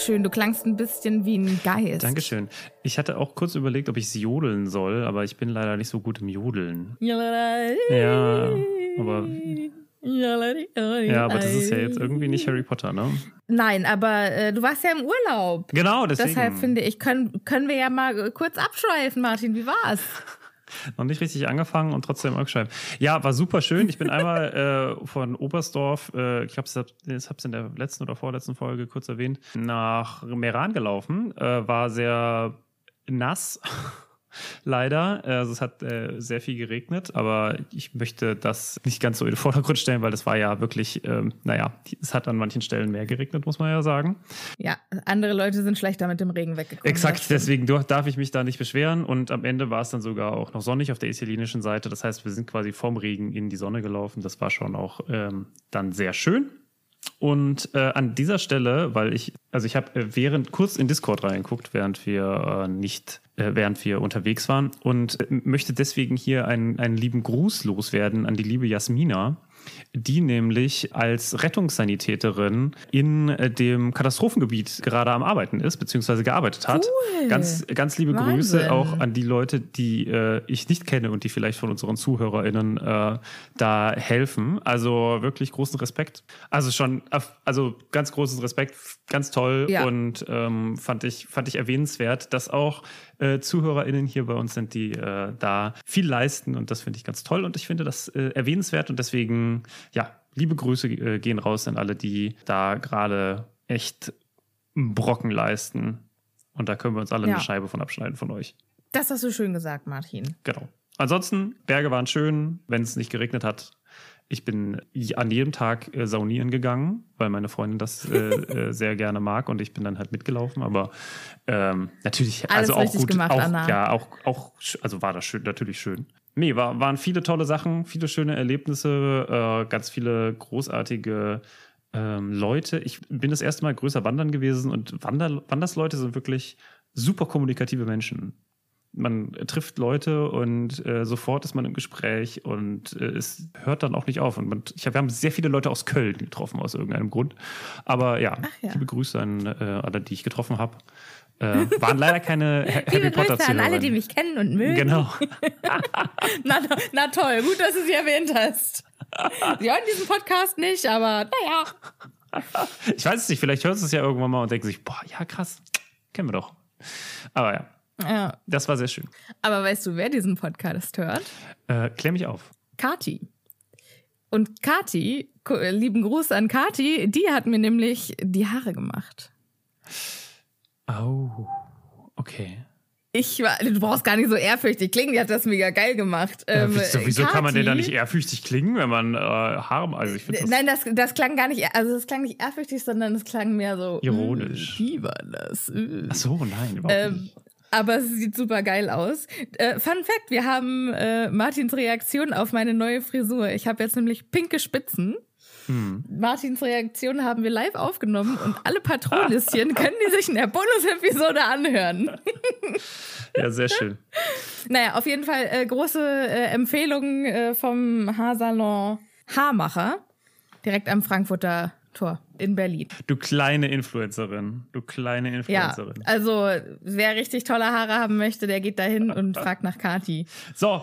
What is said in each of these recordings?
Schön, du klangst ein bisschen wie ein Geist. Dankeschön. Ich hatte auch kurz überlegt, ob ich es jodeln soll, aber ich bin leider nicht so gut im Jodeln. Ja, aber. Ja, aber das ist ja jetzt irgendwie nicht Harry Potter, ne? Nein, aber äh, du warst ja im Urlaub. Genau, deswegen. Deshalb finde ich, können, können wir ja mal kurz abschweifen, Martin. Wie war's? Noch nicht richtig angefangen und trotzdem abgeschrieben. Ja, war super schön. Ich bin einmal äh, von Oberstdorf, äh, ich habe es in der letzten oder vorletzten Folge kurz erwähnt, nach Meran gelaufen. Äh, war sehr nass. Leider. Also es hat äh, sehr viel geregnet, aber ich möchte das nicht ganz so in den Vordergrund stellen, weil das war ja wirklich, ähm, naja, es hat an manchen Stellen mehr geregnet, muss man ja sagen. Ja, andere Leute sind schlechter mit dem Regen weggekommen. Exakt, deswegen darf ich mich da nicht beschweren und am Ende war es dann sogar auch noch sonnig auf der italienischen Seite. Das heißt, wir sind quasi vom Regen in die Sonne gelaufen. Das war schon auch ähm, dann sehr schön. Und äh, an dieser Stelle, weil ich, also ich habe äh, während kurz in Discord reingeguckt, während wir äh, nicht, äh, während wir unterwegs waren. Und äh, möchte deswegen hier einen, einen lieben Gruß loswerden an die liebe Jasmina, die nämlich als Rettungssanitäterin in äh, dem Katastrophengebiet gerade am Arbeiten ist, beziehungsweise gearbeitet hat. Cool. Ganz, ganz liebe Wahnsinn. Grüße auch an die Leute, die äh, ich nicht kenne und die vielleicht von unseren ZuhörerInnen äh, da helfen. Also wirklich großen Respekt. Also schon, also ganz großen Respekt, ganz toll Ja. und ähm, fand, ich, fand ich erwähnenswert, dass auch äh, ZuhörerInnen hier bei uns sind, die äh, da viel leisten und das finde ich ganz toll und ich finde das äh, erwähnenswert und deswegen, ja, liebe Grüße äh, gehen raus an alle, die da gerade echt einen Brocken leisten und da können wir uns alle Ja. eine Scheibe von abschneiden von euch. Das hast du schön gesagt, Martin. Genau. Ansonsten, Berge waren schön, wenn es nicht geregnet hat. Ich bin an jedem Tag äh, saunieren gegangen, weil meine Freundin das äh, äh, sehr gerne mag und ich bin dann halt mitgelaufen. Aber ähm, natürlich, Alles also auch gut, gemacht, auch, Anna. ja, auch, auch, also war das schön, natürlich schön. Nee, war, waren viele tolle Sachen, viele schöne Erlebnisse, äh, ganz viele großartige ähm, Leute. Ich bin das erste Mal größer wandern gewesen und Wander, Wandersleute sind wirklich super kommunikative Menschen man trifft Leute und äh, sofort ist man im Gespräch und äh, es hört dann auch nicht auf. Und man, ich hab, wir haben sehr viele Leute aus Köln getroffen, aus irgendeinem Grund. Aber ja, ja. liebe Grüße an äh, alle, die ich getroffen habe. Äh, waren leider keine Ha- Harry Liebe Potter Grüße an alle, die mich kennen und mögen. Genau. Na, na toll, gut, dass du sie erwähnt hast. Sie hören diesen Podcast nicht, aber naja. Ich weiß es nicht, vielleicht hörst du es ja irgendwann mal und denkst sich, boah, ja krass, kennen wir doch. Aber ja, Ja. das war sehr schön. Aber weißt du, wer diesen Podcast hört? Äh, klär mich auf. Kati. Und Kati, äh, lieben Gruß an Kati, die hat mir nämlich die Haare gemacht. Oh, okay. Ich war, du brauchst gar nicht so ehrfürchtig klingen, die hat das mega geil gemacht. Äh, Ähm, wieso wieso kann man denn da Kati- nicht ehrfürchtig klingen, wenn man äh, Haare, also ich das Nein, das, das klang gar nicht, also das klang nicht ehrfürchtig, sondern es klang mehr so Ironisch. "Äh, Wie war das? Äh." Ach so, nein, überhaupt Ähm, nicht. Aber es sieht super geil aus. Äh, Fun Fact: Wir haben äh, Martins Reaktion auf meine neue Frisur. Ich habe jetzt nämlich pinke Spitzen. Hm. Martins Reaktion haben wir live aufgenommen und alle Patronüschen können die sich in der Bonusepisode anhören. Ja, sehr schön. Naja, auf jeden Fall äh, große äh, Empfehlung äh, vom Haarsalon Haarmacher, direkt am Frankfurter Tor in Berlin. Du kleine Influencerin. Du kleine Ja, Influencerin. also wer richtig tolle Haare haben möchte, der geht dahin und fragt nach Kati. So.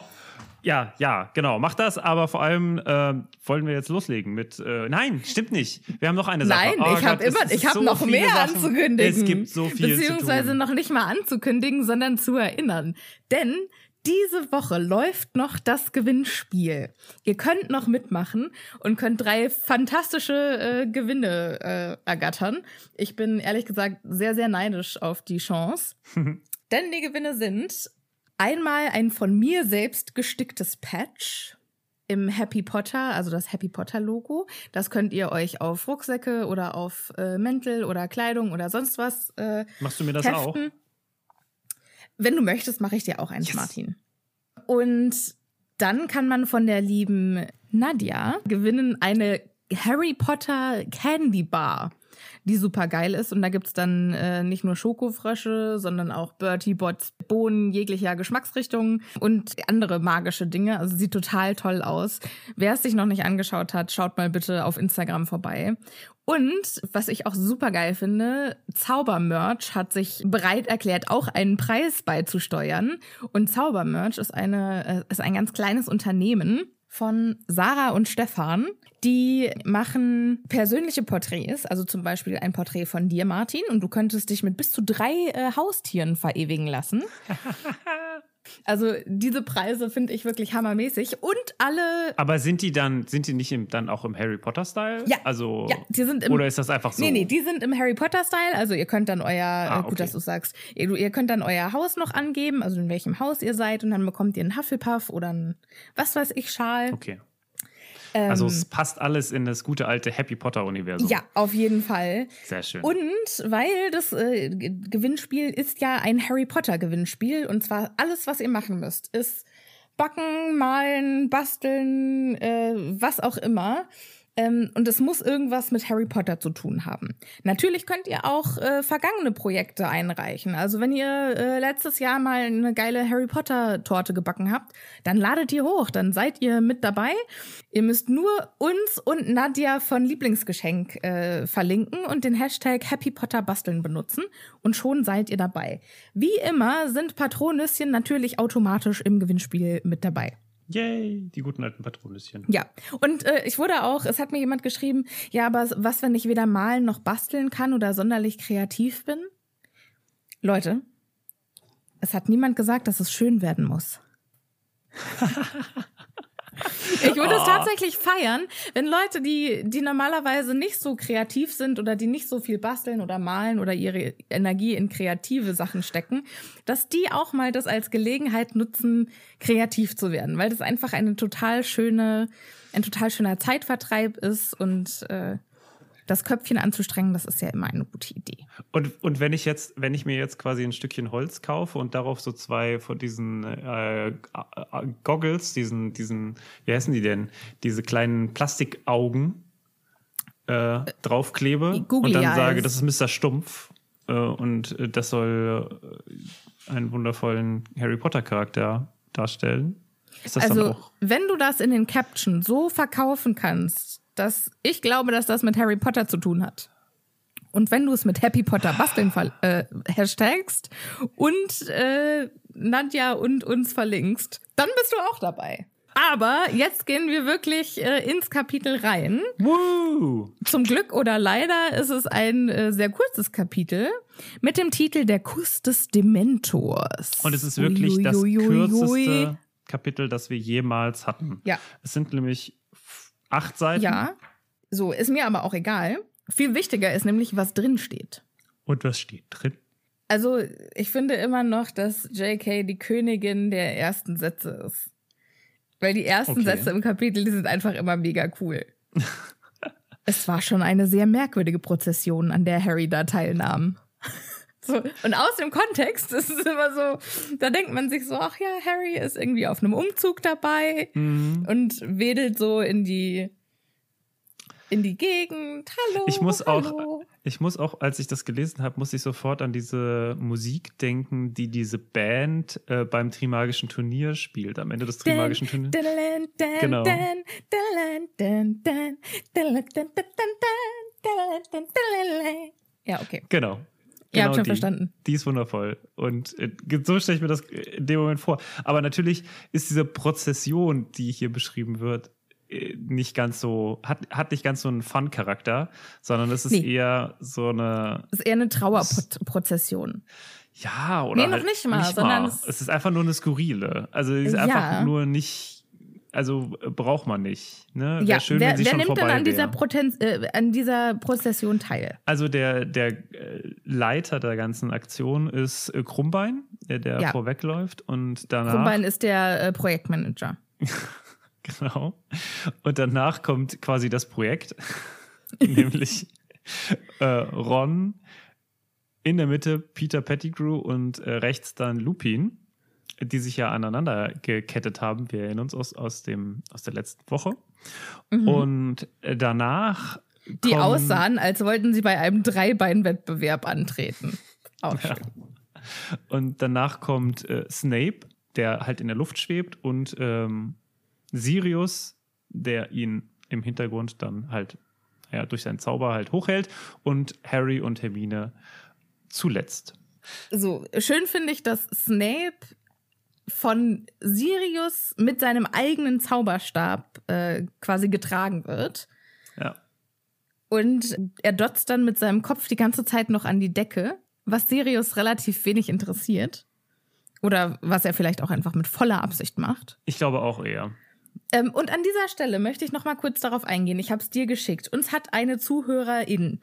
Ja, ja, genau. Mach das, aber vor allem äh, wollen wir jetzt loslegen mit. Äh, nein, stimmt nicht. Wir haben noch eine Sache. Nein, Oh ich habe es immer, ich habe so noch mehr Sachen. anzukündigen. Es gibt so viel Beziehungsweise zu tun. noch nicht mal anzukündigen, sondern zu erinnern. Denn diese Woche läuft noch das Gewinnspiel. Ihr könnt noch mitmachen und könnt drei fantastische äh, Gewinne äh, ergattern. Ich bin ehrlich gesagt sehr, sehr neidisch auf die Chance. Denn die Gewinne sind einmal ein von mir selbst gesticktes Patch im Happy Potter, also das Happy Potter Logo. Das könnt ihr euch auf Rucksäcke oder auf äh, Mäntel oder Kleidung oder sonst was äh, Machst du mir das auch? Wenn du möchtest, mache ich dir auch eins, Yes. Martin. Und dann kann man von der lieben Nadja gewinnen eine Harry Potter Candy Bar, die super geil ist. Und da gibt's dann äh, nicht nur Schokofrösche, sondern auch Bertie Bots Bohnen jeglicher Geschmacksrichtungen und andere magische Dinge. Also sieht total toll aus. Wer es sich noch nicht angeschaut hat, schaut mal bitte auf Instagram vorbei. Und was ich auch super geil finde, Zaubermerch hat sich bereit erklärt, auch einen Preis beizusteuern. Und Zaubermerch ist eine, äh, ist ein ganz kleines Unternehmen von Sarah und Stefan. Die machen persönliche Porträts, also zum Beispiel ein Porträt von dir, Martin, und du könntest dich mit bis zu drei äh, Haustieren verewigen lassen. Also diese Preise finde ich wirklich hammermäßig. Und alle Aber sind die dann, sind die nicht im, dann auch im Harry Potter-Style? Ja. Also, Ja, die sind im- Oder ist das einfach so? Nee, nee, die sind im Harry Potter-Style. Also ihr könnt dann euer, Ah, äh, gut, okay. dass du sagst, ihr, ihr könnt dann euer Haus noch angeben, also in welchem Haus ihr seid und dann bekommt ihr einen Hufflepuff oder einen, was weiß ich, Schal. Okay. Ähm, Also es passt alles in das gute alte Happy Potter-Universum. ja, auf jeden Fall. Sehr schön. Und weil das äh, Gewinnspiel ist ja ein Harry Potter Gewinnspiel und zwar alles, was ihr machen müsst, ist backen, malen, basteln, äh, was auch immer. Ähm, und es muss irgendwas mit Harry Potter zu tun haben. Natürlich könnt ihr auch äh, vergangene Projekte einreichen. Also wenn ihr äh, letztes Jahr mal eine geile Harry Potter Torte gebacken habt, dann ladet ihr hoch, dann seid ihr mit dabei. Ihr müsst nur uns und Nadja von Lieblingsgeschenk äh, verlinken und den Hashtag Happy Potter basteln benutzen und schon seid ihr dabei. Wie immer sind Patronüschen natürlich automatisch im Gewinnspiel mit dabei. Yay, die guten alten Patronüschen. Ja, und äh, ich wurde auch, es hat mir jemand geschrieben, ja, aber was, wenn ich weder malen noch basteln kann oder sonderlich kreativ bin? Leute, es hat niemand gesagt, dass es schön werden muss. Ich würde es tatsächlich feiern, wenn Leute, die, die normalerweise nicht so kreativ sind oder die nicht so viel basteln oder malen oder ihre Energie in kreative Sachen stecken, dass die auch mal das als Gelegenheit nutzen, kreativ zu werden, weil das einfach eine total schöne, ein total schöner Zeitvertreib ist und äh, das Köpfchen anzustrengen, das ist ja immer eine gute Idee. Und, und wenn ich jetzt, wenn ich mir jetzt quasi ein Stückchen Holz kaufe und darauf so zwei von diesen äh, Goggles, diesen, diesen, wie heißen die denn? Diese kleinen Plastikaugen äh, draufklebe Googly und dann Eyes. sage, das ist Mr. Stumpf äh, und äh, das soll äh, einen wundervollen Harry Potter Charakter darstellen. Also, wenn du das in den Caption so verkaufen kannst, dass ich glaube, dass das mit Harry Potter zu tun hat. Und wenn du es mit Happy Potter basteln äh, hashtagst und äh, Nadja und uns verlinkst, dann bist du auch dabei. Aber jetzt gehen wir wirklich äh, ins Kapitel rein. Woo! Zum Glück oder leider ist es ein äh, sehr kurzes Kapitel mit dem Titel Der Kuss des Dementors. Und es ist wirklich Ui, das kürzeste Kapitel, das wir jemals hatten. Ja. Es sind nämlich acht Seiten. Ja, so ist mir aber auch egal. Viel wichtiger ist nämlich, was drin steht. Und was steht drin? Also, ich finde immer noch, dass JK die Königin der ersten Sätze ist. Weil die ersten Okay. Sätze im Kapitel, die sind einfach immer mega cool. es war schon eine sehr merkwürdige Prozession, an der Harry da teilnahm. So. Und aus dem Kontext ist es immer so, da denkt man sich so, ach ja, Harry ist irgendwie auf einem Umzug dabei mhm. und wedelt so in die in die Gegend. Hallo. Ich muss hallo. auch ich muss auch, als ich das gelesen habe, muss ich sofort an diese Musik denken, die diese Band äh, beim Trimagischen Turnier spielt, am Ende des Trimagischen Turniers. Genau. Ja, okay. Genau. Ihr habt Genau schon die. verstanden. Die ist wundervoll. Und äh, so stelle ich mir das in dem Moment vor. Aber natürlich ist diese Prozession, die hier beschrieben wird, äh, nicht ganz so, hat, hat nicht ganz so einen Fun-Charakter, sondern es ist Nee. eher so eine, Das ist eher eine Trauerprozession. ja, oder. Nee, noch halt nicht mal, sondern mal. es- Es ist einfach nur eine skurrile. Also, es ist Ja. einfach nur nicht, also äh, braucht man nicht. Ne? Ja, schön, wer, wer nimmt denn an dieser, wäre. Proten äh, an dieser Prozession teil? Also der, der äh, Leiter der ganzen Aktion ist äh, Krummbein, der, der Ja. vorwegläuft und danach Krumbein ist der äh, Projektmanager. genau und danach kommt quasi das Projekt, nämlich äh, Ron in der Mitte Peter Pettigrew und rechts dann Lupin, die sich ja aneinander gekettet haben. Wir erinnern uns aus, aus, dem, aus der letzten Woche. Und äh, danach Mhm. Die aussahen, als wollten sie bei einem Dreibeinwettbewerb antreten. Auch schön. Und danach kommt äh, Snape, der halt in der Luft schwebt, und ähm, Sirius, der ihn im Hintergrund dann halt ja, durch seinen Zauber halt hochhält, und Harry und Hermine zuletzt. So, schön finde ich, dass Snape von Sirius mit seinem eigenen Zauberstab äh, quasi getragen wird. Ja. Und er dotzt dann mit seinem Kopf die ganze Zeit noch an die Decke, was Sirius relativ wenig interessiert. Oder was er vielleicht auch einfach mit voller Absicht macht. Ich glaube auch eher. Ähm, und an dieser Stelle möchte ich noch mal kurz darauf eingehen. Ich habe es dir geschickt. Uns hat eine Zuhörerin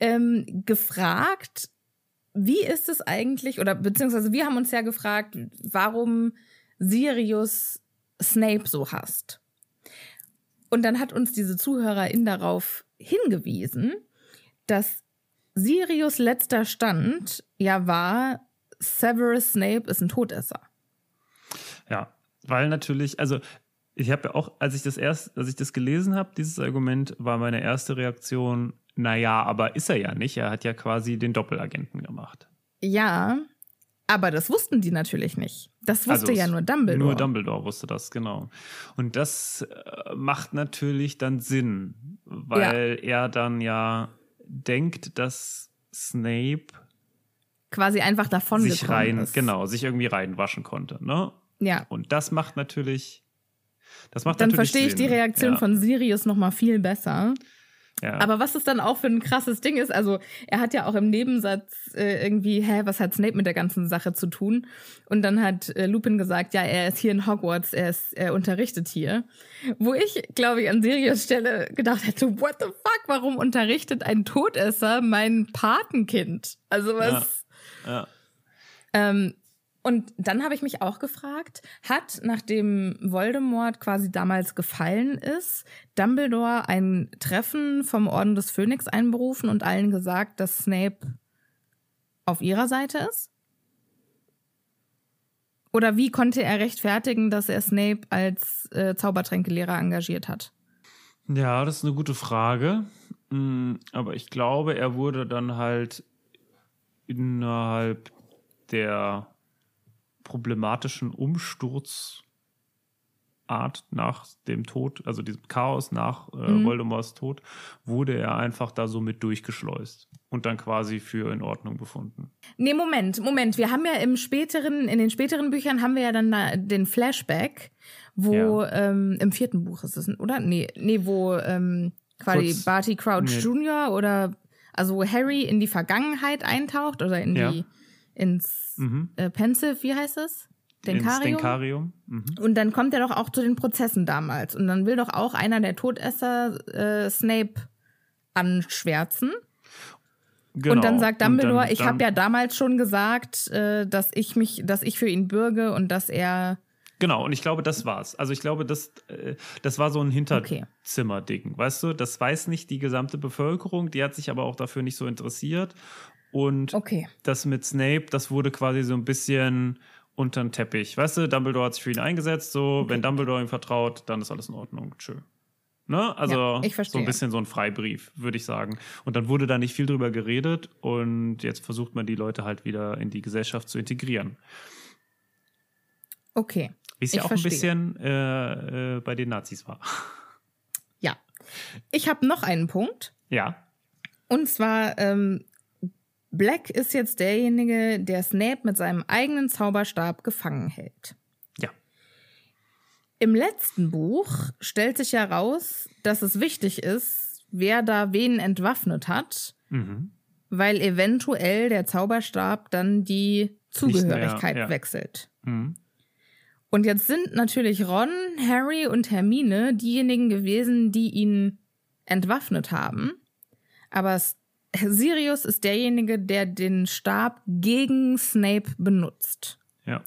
ähm, gefragt, wie ist es eigentlich, oder beziehungsweise wir haben uns ja gefragt, warum Sirius Snape so hasst. Und dann hat uns diese Zuhörerin darauf hingewiesen, dass Sirius letzter Stand ja war, Severus Snape ist ein Todesser. Ja, weil natürlich, also ich habe ja auch, als ich das erst, als ich das gelesen habe, dieses Argument, war meine erste Reaktion, naja, aber ist er ja nicht. Er hat ja quasi den Doppelagenten gemacht. Ja, aber das wussten die natürlich nicht. Das wusste Also ja nur Dumbledore. Nur Dumbledore wusste das, genau. Und das äh, macht natürlich dann Sinn, weil er dann ja denkt, dass Snape Quasi einfach davon sich rein, ist. genau, sich irgendwie reinwaschen konnte, ne? Ja. Und das macht natürlich, das macht Dann verstehe ich die Sinn. Reaktion ja, von Sirius noch mal viel besser. Ja. Aber was es dann auch für ein krasses Ding ist, also er hat ja auch im Nebensatz äh, irgendwie, hä, was hat Snape mit der ganzen Sache zu tun? Und dann hat äh, Lupin gesagt, ja, er ist hier in Hogwarts, er, ist, er unterrichtet hier. Wo ich, glaube ich, an Sirius Stelle gedacht hätte, what the fuck, warum unterrichtet ein Todesser mein Patenkind? Also was... ja. Ähm, und dann habe ich mich auch gefragt, hat, nachdem Voldemort quasi damals gefallen ist, Dumbledore ein Treffen vom Orden des Phönix einberufen und allen gesagt, dass Snape auf ihrer Seite ist? Oder wie konnte er rechtfertigen, dass er Snape als äh, Zaubertränkelehrer engagiert hat? Ja, das ist eine gute Frage. Mm, Aber ich glaube, er wurde dann halt innerhalb der problematischen Umsturzart nach dem Tod, also diesem Chaos nach äh, Mhm. Voldemorts Tod, wurde er einfach da so mit durchgeschleust und dann quasi für in Ordnung befunden. Nee, Moment, Moment. Wir haben ja im späteren, in den späteren Büchern haben wir ja dann da den Flashback, wo ähm, im vierten Buch ist es, oder? Nee, nee, wo ähm, quasi Kurz- Barty Crouch nee. Jr. oder also wo Harry in die Vergangenheit eintaucht oder in Ja. die ins Mhm. äh, Pensive, wie heißt es? Denkarium. Denkarium. Mhm. Und dann kommt er doch auch zu den Prozessen damals. Und dann will doch auch einer der Todesser äh, Snape anschwärzen. Genau. Und dann sagt Dumbledore, dann- ich habe ja damals schon gesagt, äh, dass ich mich, dass ich für ihn bürge und dass er. Genau, und ich glaube, das war's. Also ich glaube, das, äh, das war so ein Okay. Hinterzimmerding, weißt du? Das weiß nicht die gesamte Bevölkerung, die hat sich aber auch dafür nicht so interessiert. Und Okay. das mit Snape, das wurde quasi so ein bisschen unter den Teppich. Weißt du, Dumbledore hat sich für ihn eingesetzt, so, wenn Dumbledore ihm vertraut, dann ist alles in Ordnung. Tschö. Ne? Also Ja, so ein bisschen so ein Freibrief, würde ich sagen. Und dann wurde da nicht viel drüber geredet und jetzt versucht man die Leute halt wieder in die Gesellschaft zu integrieren. Okay. Wie es ja auch verstehe. ein bisschen äh, äh, bei den Nazis war. Ja. Ich habe noch einen Punkt. Ja. Und zwar, ähm, Black ist jetzt derjenige, der Snape mit seinem eigenen Zauberstab gefangen hält. Ja. Im letzten Buch stellt sich ja raus, dass es wichtig ist, wer da wen entwaffnet hat, Mhm. weil eventuell der Zauberstab dann die Zugehörigkeit ja. wechselt. Mhm. Und jetzt sind natürlich Ron, Harry und Hermine diejenigen gewesen, die ihn entwaffnet haben. Aber Sirius ist derjenige, der den Stab gegen Snape benutzt. Ja.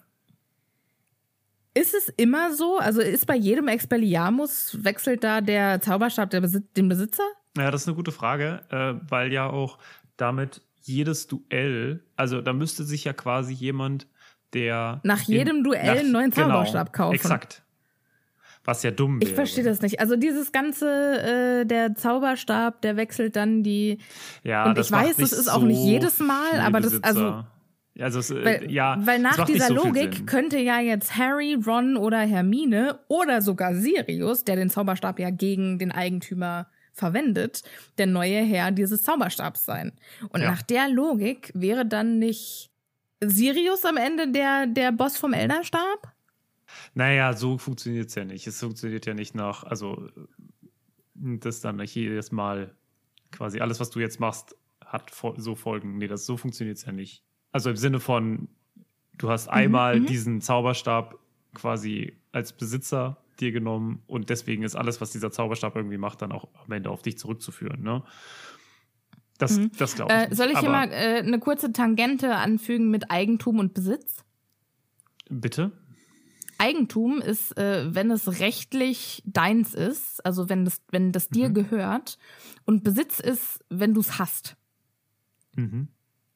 Ist es immer so? Also ist bei jedem Expelliarmus wechselt da der Zauberstab der Besi den Besitzer? Ja, das ist eine gute Frage, äh, weil ja auch damit jedes Duell, also da müsste sich ja quasi jemand, der. Nach jedem Duell einen neuen Zauberstab kaufen. Exakt. Was ja dumm wäre. Ich verstehe das nicht. Also dieses ganze, äh, der Zauberstab, der wechselt dann die. Ja, Und das ich weiß, das nicht ist auch nicht so jedes Mal, aber das- Besitzer. also- Ja, also es, äh, Weil, ja, weil es nach dieser so Logik könnte ja jetzt Harry, Ron oder Hermine oder sogar Sirius, der den Zauberstab ja gegen den Eigentümer verwendet, der neue Herr dieses Zauberstabs sein. Und Ja. nach der Logik wäre dann nicht Sirius am Ende der, der Boss vom Elderstab? Naja, so funktioniert es ja nicht. Es funktioniert ja nicht nach, also das dann nicht jedes Mal quasi alles, was du jetzt machst, hat so Folgen. Nee, das so funktioniert es ja nicht. Also im Sinne von, du hast einmal mhm. diesen Zauberstab quasi als Besitzer dir genommen und deswegen ist alles, was dieser Zauberstab irgendwie macht, dann auch am Ende auf dich zurückzuführen. Ne? Das, Mhm. das glaube ich. Äh, soll ich hier mal äh, eine kurze Tangente anfügen mit Eigentum und Besitz? Bitte? Eigentum ist, äh, wenn es rechtlich deins ist, also wenn das, wenn das dir Mhm. gehört. Und Besitz ist, wenn du es hast. Mhm.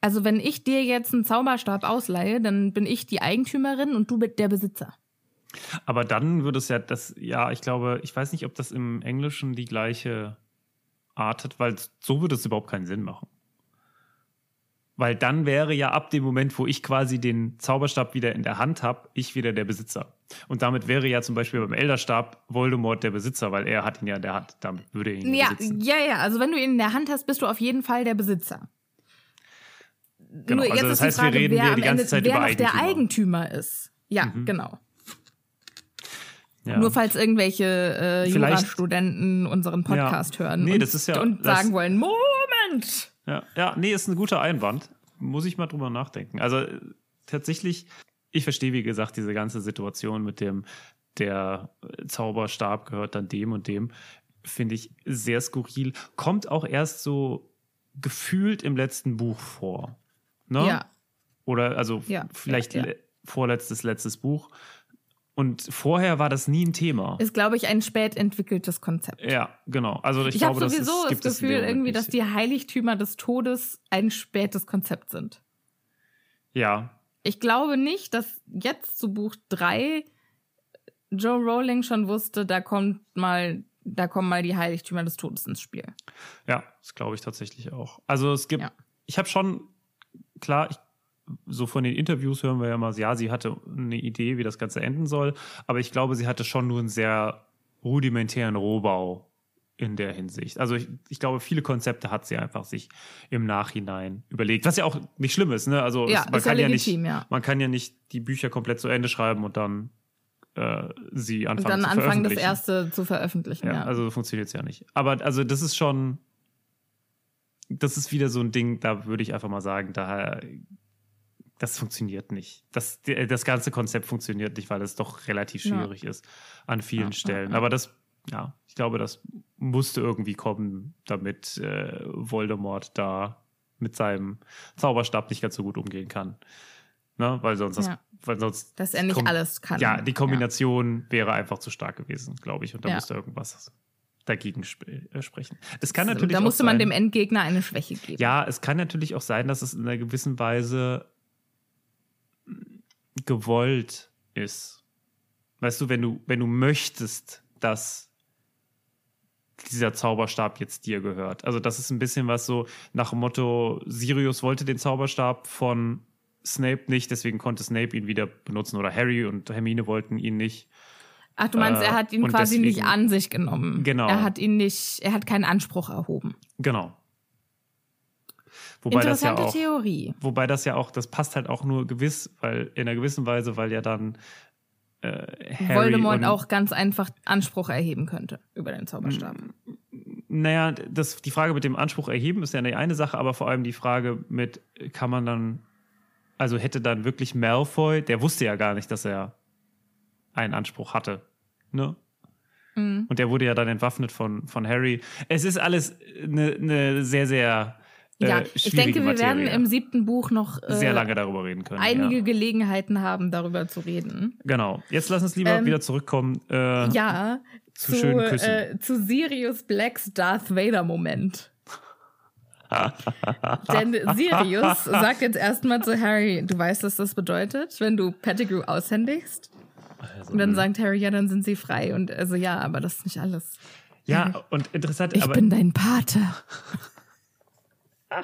Also wenn ich dir jetzt einen Zauberstab ausleihe, dann bin ich die Eigentümerin und du bist der Besitzer. Aber dann würde es ja das, ja, ich glaube, ich weiß nicht, ob das im Englischen die gleiche Art hat, weil so würde es überhaupt keinen Sinn machen. Weil dann wäre ja ab dem Moment, wo ich quasi den Zauberstab wieder in der Hand habe, ich wieder der Besitzer. Und damit wäre ja zum Beispiel beim Elderstab Voldemort der Besitzer, weil er hat ihn ja in der Hand. Damit würde er ihn Ja, besitzen. ja, ja. Also wenn du ihn in der Hand hast, bist du auf jeden Fall der Besitzer. Genau, also das heißt, wir reden hier die ganze Ende- Zeit wer über noch der Eigentümer. Eigentümer ist. Ja, Mhm. genau. Ja. Nur falls irgendwelche äh, Jurastudenten unseren Podcast hören Nee, und, ja- und sagen wollen, Moment! Ja, ja, nee, ist ein guter Einwand. Muss ich mal drüber nachdenken. Also tatsächlich, ich verstehe, wie gesagt, diese ganze Situation mit dem, der Zauberstab gehört dann dem und dem, finde ich sehr skurril. Kommt auch erst so gefühlt im letzten Buch vor. Ne? Ja. Oder also Ja, vielleicht ja, ja. le- vorletztes, letztes Buch. Und vorher war das nie ein Thema. Ist, glaube ich, ein spät entwickeltes Konzept. ja, genau. Also ich, Ich, habe sowieso das, ist, das Gefühl irgendwie, dass die Heiligtümer des Todes ein spätes Konzept sind. Ja, Ich glaube nicht, dass jetzt zu Buch 3 Joe Rowling schon wusste, da kommt mal, da kommen mal die Heiligtümer des Todes ins Spiel. Ja, das glaube ich tatsächlich auch. Also es gibt, Ja. ich habe schon, klar, ich, so von den Interviews hören wir ja immer, ja, sie hatte eine Idee, wie das Ganze enden soll, aber ich glaube, sie hatte schon nur einen sehr rudimentären Rohbau in der Hinsicht. Also ich, ich glaube, viele Konzepte hat sie einfach sich im Nachhinein überlegt, was ja auch nicht schlimm ist, ne? Also Ja, es, man kann ja legitim, nicht, ja. man kann ja nicht die Bücher komplett zu Ende schreiben und dann äh, sie Und anfangen dann zu anfangen, das erste zu veröffentlichen. Ja, Ja, also funktioniert es ja nicht. Aber also das ist schon, das ist wieder so ein Ding, da würde ich einfach mal sagen, da das funktioniert nicht. Das, das ganze Konzept funktioniert nicht, weil es doch relativ Ja. schwierig ist an vielen Ja, Stellen. ja, ja. Aber das, ja, ich glaube, das musste irgendwie kommen, damit äh, Voldemort da mit seinem Zauberstab nicht ganz so gut umgehen kann. Ne? Weil sonst, das, Ja. weil sonst dass er nicht alles kann. ja, die Kombination wäre einfach zu stark gewesen, glaube ich. Und da Ja. musste irgendwas dagegen sp äh, sprechen. Es kann Ja. natürlich Da musste man sein, dem Endgegner eine Schwäche geben. Ja, es kann natürlich auch sein, dass es in einer gewissen Weise gewollt ist. Weißt du, wenn du, wenn du möchtest, dass dieser Zauberstab jetzt dir gehört. Also das ist ein bisschen was so nach dem Motto, Sirius wollte den Zauberstab von Snape nicht, deswegen konnte Snape ihn wieder benutzen oder Harry und Hermine wollten ihn nicht. Ach, du meinst, Äh, er hat ihn quasi nicht deswegen- an sich genommen. Genau. Er hat ihn nicht, er hat keinen Anspruch erhoben. Genau. Wobei das ja Interessante auch, Theorie. wobei das ja auch, das passt halt auch nur gewiss, weil in einer gewissen Weise, weil ja dann äh, Harry Voldemort auch ganz einfach Anspruch erheben könnte über den Zauberstab. Naja, das, die Frage mit dem Anspruch erheben ist ja eine, eine Sache, aber vor allem die Frage mit, kann man dann, also hätte dann wirklich Malfoy, der wusste ja gar nicht, dass er einen Anspruch hatte. Ne? Mhm. Und der wurde ja dann entwaffnet von, von Harry. Es ist alles eine, eine sehr, sehr äh, Ja, ich schwierige denke, wir Materie. werden im siebten Buch noch äh, sehr lange darüber reden können. einige ja. Gelegenheiten haben, darüber zu reden. Genau. Jetzt lass uns lieber Ähm, wieder zurückkommen. Äh, Ja, zu zu, schönen Küssen. äh, zu Sirius Blacks Darth Vader Moment. Denn Sirius sagt jetzt erstmal zu Harry, du weißt, was das bedeutet, wenn du Pettigrew aushändigst? Also, Und dann sagt Harry, ja, dann sind sie frei. Und also ja, aber das ist nicht alles. ja, und interessant, Ich bin dein Pate.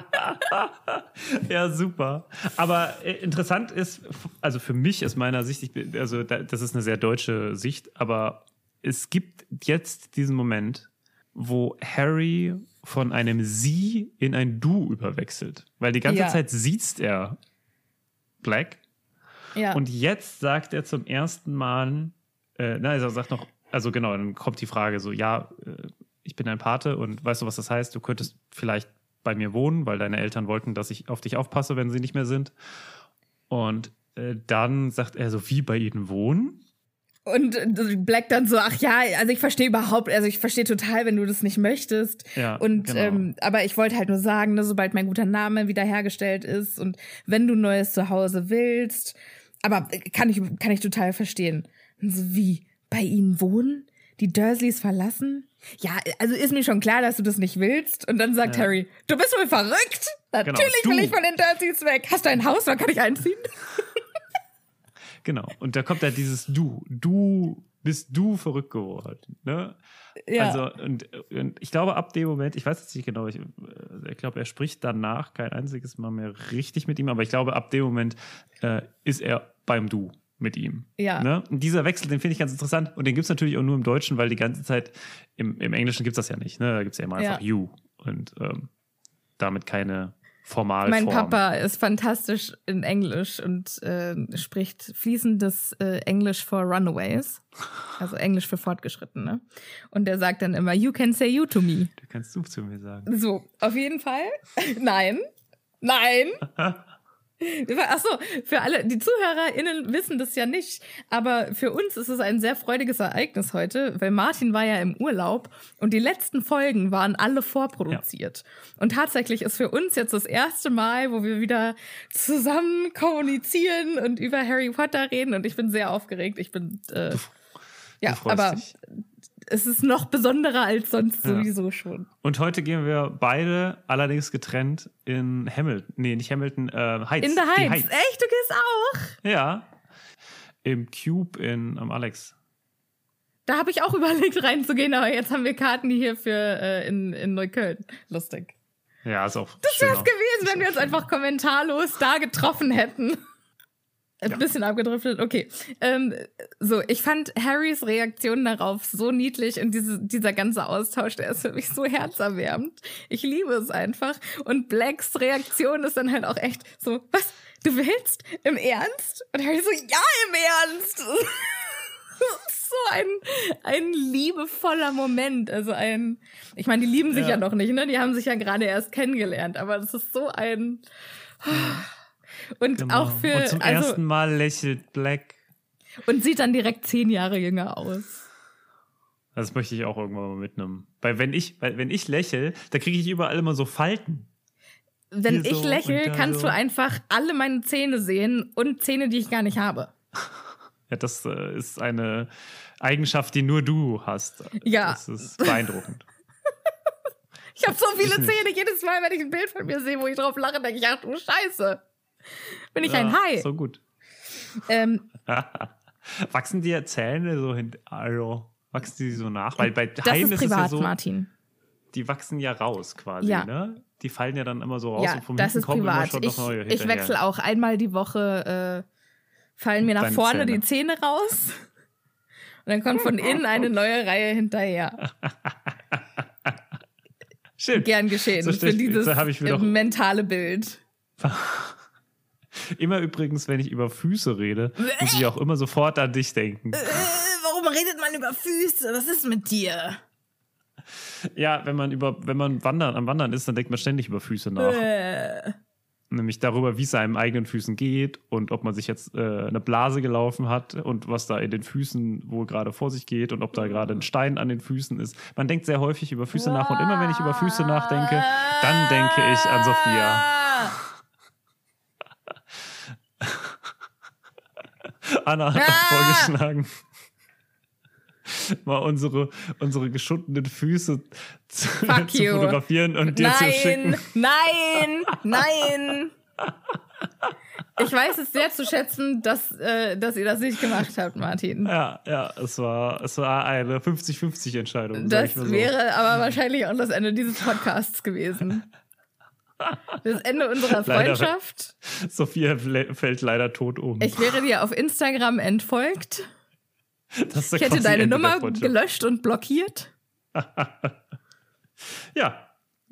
ja, super. Aber äh, interessant ist, also für mich aus meiner Sicht, ich bin, also da, das ist eine sehr deutsche Sicht, aber es gibt jetzt diesen Moment, wo Harry von einem Sie in ein Du überwechselt. Weil die ganze Ja. Zeit sieht er Black Ja. Und jetzt sagt er zum ersten Mal, äh, na, also er sagt noch, also genau, dann kommt die Frage so, ja, äh, ich bin ein Pate und weißt du, was das heißt? Du könntest vielleicht bei mir wohnen, weil deine Eltern wollten, dass ich auf dich aufpasse, wenn sie nicht mehr sind. Und äh, dann sagt er so, wie bei ihnen wohnen? Und äh, Black dann so, ach ja, also ich verstehe überhaupt, also ich verstehe total, wenn du das nicht möchtest. Ja, und genau. ähm, aber ich wollte halt nur sagen, ne, sobald mein guter Name wiederhergestellt ist und wenn du ein neues Zuhause willst, aber äh, kann ich kann ich total verstehen. Und so wie bei ihnen wohnen, die Dursleys verlassen? Ja, also ist mir schon klar, dass du das nicht willst. Und dann sagt Ja. Harry, du bist wohl verrückt. Natürlich du. will ich von den Dursleys weg. Hast du ein Haus, dann kann ich einziehen. Genau. Und da kommt da dieses Du. Du bist du verrückt geworden. Ne? Ja. Also, und, und ich glaube, ab dem Moment, ich weiß jetzt nicht genau, ich, äh, ich glaube, er spricht danach kein einziges Mal mehr richtig mit ihm, aber ich glaube, ab dem Moment äh, ist er beim Du mit ihm. Ja. Ne? Und dieser Wechsel, den finde ich ganz interessant. Und den gibt es natürlich auch nur im Deutschen, weil die ganze Zeit im, im Englischen gibt es das ja nicht. Ne? Da gibt es ja immer Ja. einfach You. Und ähm, damit keine Formalform. Mein Papa ist fantastisch in Englisch und äh, spricht fließendes äh, Englisch for Runaways, also Englisch für Fortgeschrittene. Und der sagt dann immer, you can say you to me. Du kannst du zu mir sagen. So, auf jeden Fall. Nein. Nein. Achso, für alle, die ZuhörerInnen wissen das ja nicht, aber für uns ist es ein sehr freudiges Ereignis heute, weil Martin war ja im Urlaub und die letzten Folgen waren alle vorproduziert. Und tatsächlich ist für uns jetzt das erste Mal, wo wir wieder zusammen kommunizieren und über Harry Potter reden und ich bin sehr aufgeregt. Ich bin, äh, ja, aber dich. Es ist noch besonderer als sonst Ja. sowieso schon. Und heute gehen wir beide allerdings getrennt in Hamilton. Nee, nicht Hamilton, äh, Heights. In the Die Heights. Echt, du gehst auch? Ja. Im Cube in am Alex. Da habe ich auch überlegt reinzugehen, aber jetzt haben wir Karten hier für äh, in, in Neukölln. Lustig. Ja, ist auch. Das wäre es gewesen, wenn wir uns einfach kommentarlos da getroffen hätten. Ein bisschen abgedriftet, okay. Ähm, so, ich fand Harrys Reaktion darauf so niedlich und diese, dieser ganze Austausch, der ist für mich so herzerwärmend. Ich liebe es einfach. Und Blacks Reaktion ist dann halt auch echt so, was? Du willst? Im Ernst? Und Harry so, ja, im Ernst! So ein, ein liebevoller Moment. Also ein, ich meine, die lieben sich ja. Ja. noch nicht, ne? Die haben sich ja gerade erst kennengelernt, aber das ist so ein. Und Genau. auch für. Und zum also, ersten Mal lächelt Black. und sieht dann direkt zehn Jahre jünger aus. Das möchte ich auch irgendwann mal mitnehmen. Weil wenn ich, weil wenn ich lächle, da kriege ich überall immer so Falten. Wenn Hier ich so lächle, kannst so. du einfach alle meine Zähne sehen und Zähne, die ich gar nicht habe. Ja, das äh, ist eine Eigenschaft, die nur du hast. Ja. Das ist beeindruckend. Ich habe so viele. Zähne. Jedes Mal, wenn ich ein Bild von mir sehe, wo ich drauf lache, denke ich, ach du Scheiße. Bin ich ein Ja, Hai. So gut. Ähm, Wachsen die Zähne so hin, also, wachsen die so nach? Weil bei das Haien ist ist es ja privat, so, Martin. die wachsen ja raus quasi, Ja. ne? Die fallen ja dann immer so raus Ja, und vom das ist privat. Ich, noch neue ich wechsle auch einmal die Woche, äh, fallen mir nach Deine vorne Zähne. die Zähne raus. Und dann kommt von innen eine neue Reihe hinterher. Schön. Gern geschehen So für dieses so äh, mentale Bild. Immer übrigens, wenn ich über Füße rede, muss ich auch immer sofort an dich denken. Äh, warum redet man über Füße? Was ist mit dir? Ja, wenn man über, wenn man wandern, am Wandern ist, dann denkt man ständig über Füße nach. Äh, Nämlich darüber, wie es seinem eigenen Füßen geht und ob man sich jetzt äh, eine Blase gelaufen hat und was da in den Füßen wohl gerade vor sich geht und ob da gerade ein Stein an den Füßen ist. Man denkt sehr häufig über Füße nach und immer wenn ich über Füße nachdenke, dann denke ich an Sophia. Anna hat Ah! vorgeschlagen, mal unsere, unsere geschundenen Füße zu, zu fotografieren und dir zu schicken. Nein, nein, nein. Ich weiß es sehr zu schätzen, dass, äh, dass ihr das nicht gemacht habt, Martin. Ja, ja, es war, es war eine 50-50 Entscheidung. sag Das ich mal so. wäre aber wahrscheinlich auch das Ende dieses Podcasts gewesen. Das Ende unserer Leider. Freundschaft. Sophia le- fällt leider tot um. Ich wäre dir auf Instagram entfolgt. Ich hätte deine Ende Nummer gelöscht und blockiert. Ja,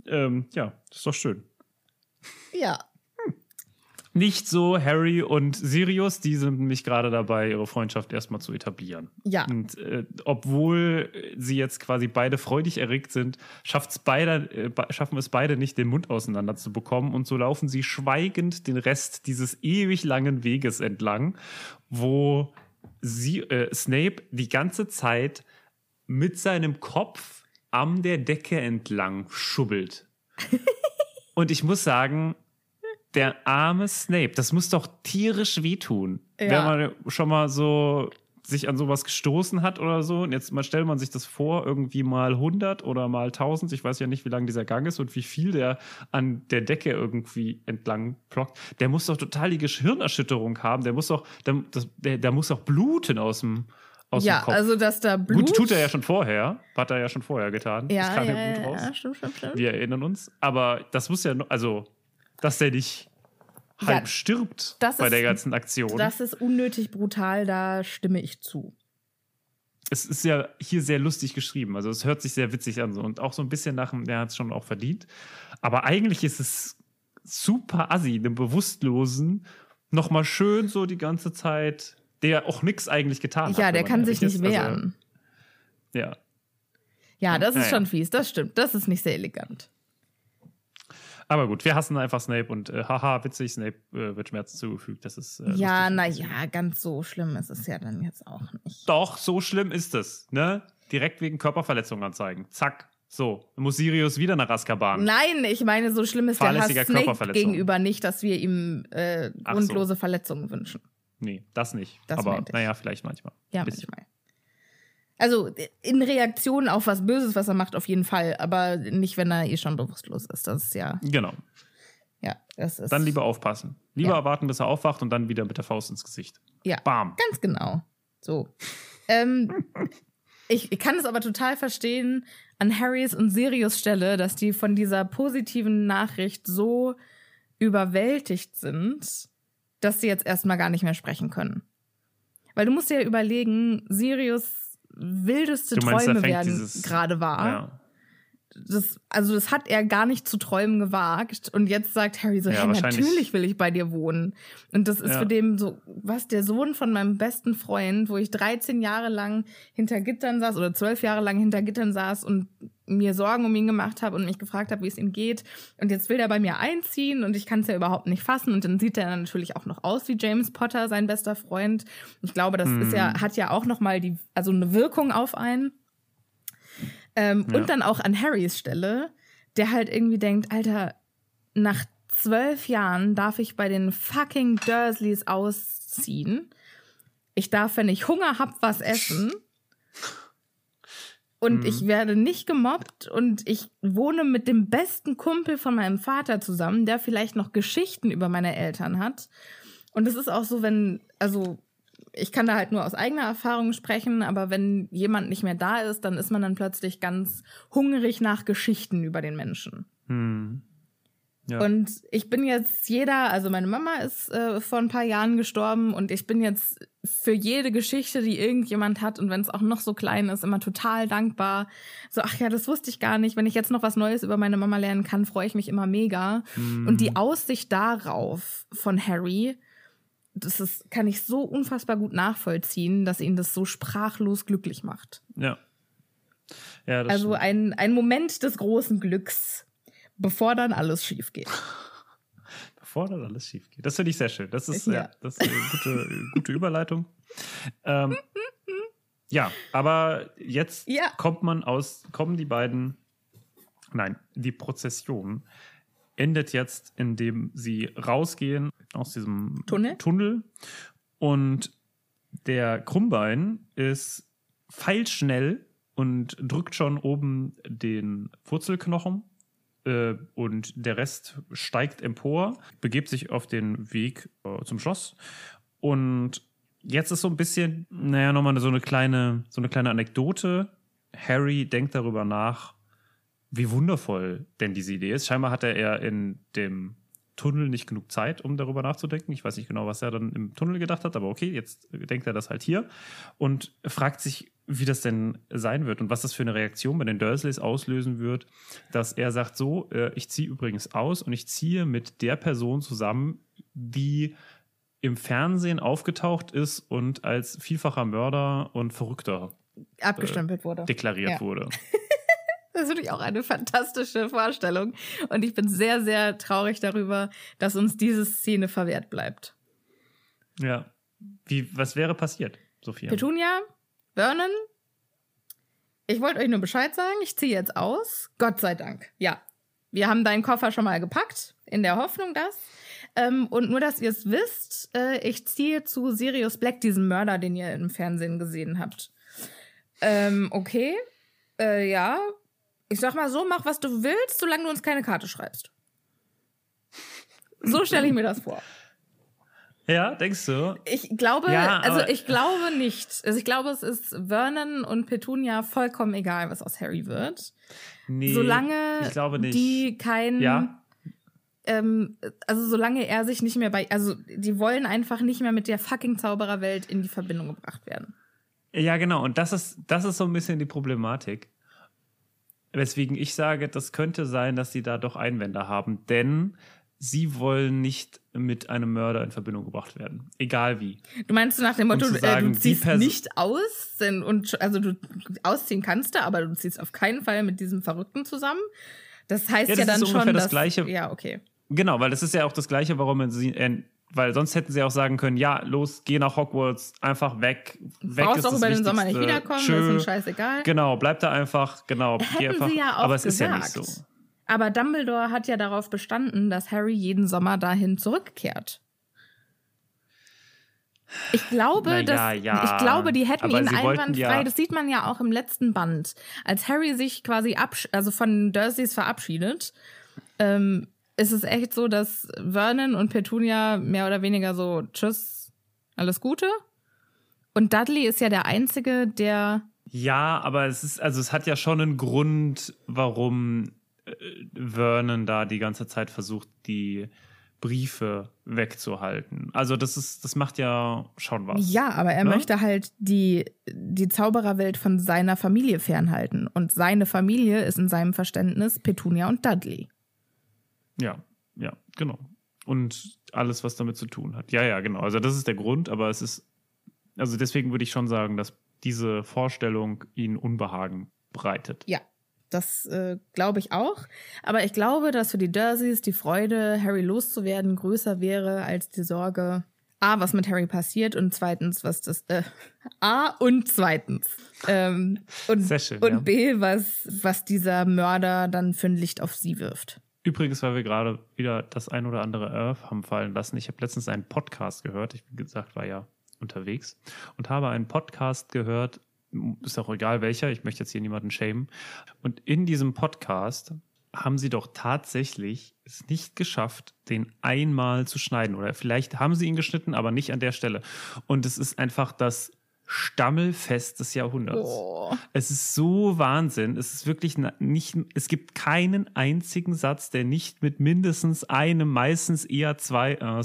ähm, ja, ist doch schön. Ja. Nicht so Harry und Sirius, die sind nämlich gerade dabei, ihre Freundschaft erstmal zu etablieren. Ja. Und äh, obwohl sie jetzt quasi beide freudig erregt sind, schafft's beide, äh, schaffen es beide nicht, den Mund auseinander zu bekommen. Und so laufen sie schweigend den Rest dieses ewig langen Weges entlang, wo sie, äh, Snape die ganze Zeit mit seinem Kopf an der Decke entlang schubbelt. Und ich muss sagen, der arme Snape, das muss doch tierisch wehtun, Ja. wenn man schon mal so sich an sowas gestoßen hat oder so. Und jetzt mal stellt man sich das vor, irgendwie mal 100 oder mal 1000. Ich weiß ja nicht, wie lang dieser Gang ist und wie viel der an der Decke irgendwie entlang plockt. Der muss doch total die Gehirnerschütterung haben. Der muss doch, der, das, der, der muss doch bluten aus dem, aus ja, dem Kopf. also dass da Blut. Gut, tut er ja schon vorher. Hat er ja schon vorher getan. Ja, kam ja, ja, ja, raus. ja, stimmt, stimmt, stimmt. Wir erinnern uns. Aber das muss ja, noch- also, dass der nicht halb Ja, stirbt das bei ist- der ganzen Aktion. Das ist unnötig brutal, da stimme ich zu. es ist ja hier sehr lustig geschrieben. Also es hört sich sehr witzig an so. und auch so ein bisschen nach dem, der hat es schon auch verdient. Aber eigentlich ist es super assi, einem Bewusstlosen nochmal schön so die ganze Zeit, der auch nichts eigentlich getan hat. Ja, der kann sich nicht ist. Also, wehren. ja. Ja, das ist Ja, ja. schon fies, das stimmt. Das ist nicht sehr elegant. Aber gut, wir hassen einfach Snape und äh, haha, witzig, Snape äh, wird Schmerzen zugefügt. Das ist. Äh, ja, naja, ganz so schlimm ist es ja dann jetzt auch nicht. Doch, so schlimm ist es, ne? Direkt wegen Körperverletzung anzeigen. Zack. So, muss Sirius wieder nach Azkaban. Nein, ich meine, so schlimm ist der Hass Snape gegenüber nicht, dass wir ihm äh, Ach so. grundlose Verletzungen wünschen. Nee, das nicht. Das Aber naja, vielleicht manchmal. Ja, manchmal. Also in Reaktion auf was Böses, was er macht, auf jeden Fall, aber nicht, wenn er eh schon bewusstlos ist. Das ist ja, Genau. ja, das ist. Dann lieber aufpassen. Lieber Ja. warten, bis er aufwacht und dann wieder mit der Faust ins Gesicht. Ja. Bam. Ganz genau. So. ähm, ich, ich kann es aber total verstehen an Harrys und Sirius Stelle, dass die von dieser positiven Nachricht so überwältigt sind, dass sie jetzt erstmal gar nicht mehr sprechen können. Weil du musst dir ja überlegen, Sirius wildeste meinst, Träume werden gerade wahr. Ja. Das, also das hat er gar nicht zu träumen gewagt. Und jetzt sagt Harry so, Ja, hey, natürlich will ich bei dir wohnen. Und das ist Ja. für den so, was, der Sohn von meinem besten Freund, wo ich 13 Jahre lang hinter Gittern saß oder 12 Jahre lang hinter Gittern saß und mir Sorgen um ihn gemacht habe und mich gefragt habe, wie es ihm geht. Und jetzt will er bei mir einziehen und ich kann es ja überhaupt nicht fassen. Und dann sieht er natürlich auch noch aus wie James Potter, sein bester Freund. Ich glaube, das ist ja, Hm. hat ja auch noch mal die, also eine Wirkung auf einen. Ähm, Ja. Und dann auch an Harrys Stelle, der halt irgendwie denkt, Alter, nach zwölf Jahren darf ich bei den fucking Dursleys ausziehen. Ich darf, wenn ich Hunger hab, was essen. Und Mhm. ich werde nicht gemobbt und ich wohne mit dem besten Kumpel von meinem Vater zusammen, der vielleicht noch Geschichten über meine Eltern hat. Und es ist auch so, wenn, also ich kann da halt nur aus eigener Erfahrung sprechen, aber wenn jemand nicht mehr da ist, dann ist man dann plötzlich ganz hungrig nach Geschichten über den Menschen. Hm. Ja. Und ich bin jetzt jeder, also meine Mama ist äh, vor ein paar Jahren gestorben und ich bin jetzt für jede Geschichte, die irgendjemand hat und wenn es auch noch so klein ist, immer total dankbar. So, ach ja, das wusste ich gar nicht. Wenn ich jetzt noch was Neues über meine Mama lernen kann, freue ich mich immer mega. Hm. Und die Aussicht darauf von Harry, das ist, kann ich so unfassbar gut nachvollziehen, dass ihn das so sprachlos glücklich macht. Ja. Ja, das Also stimmt. ein, ein Moment des großen Glücks, bevor dann alles schief geht. Bevor dann alles schief geht. Das finde ich sehr schön. Das ist, ja. Ja. das ist eine gute, gute Überleitung. Ähm, ja, aber jetzt Ja. kommt man aus, kommen die beiden, nein, die Prozession endet jetzt, indem sie rausgehen aus diesem Tunnel? Tunnel und der Krummbein ist feilschnell und drückt schon oben den Wurzelknochen äh, und der Rest steigt empor, begibt sich auf den Weg äh, zum Schloss und jetzt ist so ein bisschen, naja, nochmal so eine kleine, so eine kleine Anekdote. Harry denkt darüber nach, wie wundervoll denn diese Idee ist. Scheinbar hatte er in dem Tunnel nicht genug Zeit, um darüber nachzudenken. Ich weiß nicht genau, was er dann im Tunnel gedacht hat, aber okay, jetzt denkt er das halt hier und fragt sich, wie das denn sein wird und was das für eine Reaktion bei den Dursleys auslösen wird, dass er sagt so, äh, ich ziehe übrigens aus und ich ziehe mit der Person zusammen, die im Fernsehen aufgetaucht ist und als vielfacher Mörder und Verrückter Abgestempelt wurde. deklariert Ja. wurde. Das ist natürlich auch eine fantastische Vorstellung. Und ich bin sehr, sehr traurig darüber, dass uns diese Szene verwehrt bleibt. Ja. Wie, was wäre passiert, Sophia? Petunia, Vernon, ich wollte euch nur Bescheid sagen, ich ziehe jetzt aus. Gott sei Dank. Ja. Wir haben deinen Koffer schon mal gepackt, in der Hoffnung, dass. Ähm, und nur, dass ihr es wisst, äh, ich ziehe zu Sirius Black, diesem Mörder, den ihr im Fernsehen gesehen habt. Ähm, okay. Äh, ja. Ich sag mal so, mach was du willst, solange du uns keine Karte schreibst. So stelle ich mir das vor. Ja, denkst du? Ich glaube, Ja, also ich glaube nicht. Also ich glaube, es ist Vernon und Petunia vollkommen egal, was aus Harry wird. Nee, solange die kein Ja. ähm, also solange er sich nicht mehr bei, also die wollen einfach nicht mehr mit der fucking Zaubererwelt in die Verbindung gebracht werden. Ja, genau. Und das ist, das ist so ein bisschen die Problematik. Weswegen ich sage, das könnte sein, dass sie da doch Einwände haben, denn sie wollen nicht mit einem Mörder in Verbindung gebracht werden. Egal wie. Du meinst nach dem Motto, zu äh, sagen, du ziehst nicht aus, denn, und also du ausziehen kannst du, aber du ziehst auf keinen Fall mit diesem Verrückten zusammen. Das heißt Ja, ja, das dann ist schon, ungefähr das dass, Gleiche. Ja, okay. Genau, weil das ist ja auch das Gleiche, warum man sie, äh, weil sonst hätten sie auch sagen können, ja, los, geh nach Hogwarts, einfach weg. weg Brauchst ist auch über den Sommer nicht wiederkommen, Tschö. ist uns scheißegal. Genau, bleib da einfach, genau. Hätten einfach. sie ja auch aber es gesagt. ist ja nicht so. Aber Dumbledore hat ja darauf bestanden, dass Harry jeden Sommer dahin zurückkehrt. Ich glaube, ja, dass, ja. ich glaube, die hätten Aber ihn einwandfrei. ja- Das sieht man ja auch im letzten Band, als Harry sich quasi absch also von Dursleys verabschiedet. Ähm, ist es echt so, dass Vernon und Petunia mehr oder weniger so Tschüss, alles Gute. Und Dudley ist ja der einzige, der Ja, aber es ist, also es hat ja schon einen Grund, warum äh, Vernon da die ganze Zeit versucht, die Briefe wegzuhalten. Also das ist, das macht ja schon was. Ja, aber er ne? möchte halt die, die Zaubererwelt von seiner Familie fernhalten. Und seine Familie ist in seinem Verständnis Petunia und Dudley. Ja, ja, genau. Und alles, was damit zu tun hat. Ja, ja, genau. Also das ist der Grund, aber es ist, also deswegen würde ich schon sagen, dass diese Vorstellung ihnen Unbehagen bereitet. Ja, das äh, glaube ich auch. Aber ich glaube, dass für die Dursleys die Freude, Harry loszuwerden, größer wäre als die Sorge, A, was mit Harry passiert und zweitens, was das, äh, A und zweitens. Ähm, und schön, und ja. B, was, was dieser Mörder dann für ein Licht auf sie wirft. Übrigens, weil wir gerade wieder das ein oder andere Earth haben fallen lassen. Ich habe letztens einen Podcast gehört. Ich, wie gesagt, war ja unterwegs und habe einen Podcast gehört. Ist auch egal welcher. Ich möchte jetzt hier niemanden schämen. Und in diesem Podcast haben sie doch tatsächlich es nicht geschafft, den einmal zu schneiden. Oder vielleicht haben sie ihn geschnitten, aber nicht an der Stelle. Und es ist einfach das Stammelfest des Jahrhunderts. Oh. Es ist so Wahnsinn. Es ist wirklich nicht, es gibt keinen einzigen Satz, der nicht mit mindestens einem, meistens eher zwei, äh,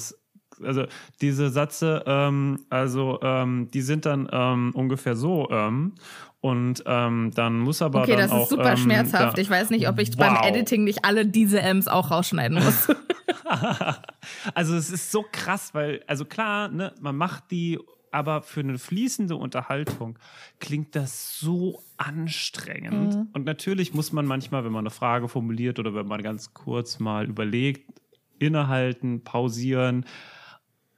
also diese Sätze, ähm, also ähm, die sind dann ähm, ungefähr so, ähm, und ähm, dann muss aber Okay, dann das auch, ist super ähm, schmerzhaft. da- Ich weiß nicht, ob ich Wow. beim Editing nicht alle diese M's auch rausschneiden muss. also es ist so krass, weil, also klar, ne, man macht die, aber für eine fließende Unterhaltung klingt das so anstrengend. Mhm. Und natürlich muss man manchmal, wenn man eine Frage formuliert oder wenn man ganz kurz mal überlegt, innehalten, pausieren.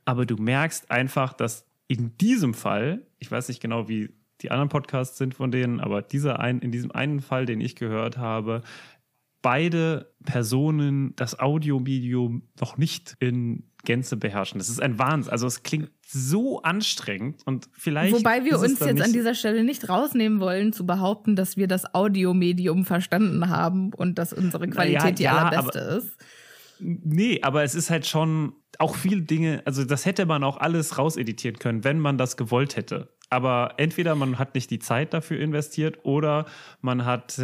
Aber du merkst einfach, dass in diesem Fall, ich weiß nicht genau, wie die anderen Podcasts sind von denen, aber dieser ein, in diesem einen Fall, den ich gehört habe, beide Personen das Audiomedium noch nicht in Gänze beherrschen. Das ist ein Wahnsinn. Also es klingt so anstrengend und vielleicht. Wobei wir uns jetzt an dieser Stelle nicht rausnehmen wollen, zu behaupten, dass wir das Audiomedium verstanden haben und dass unsere Qualität Naja, die ja, allerbeste aber- ist. Nee, aber es ist halt schon auch viele Dinge, also das hätte man auch alles rauseditieren können, wenn man das gewollt hätte. Aber entweder man hat nicht die Zeit dafür investiert oder man hat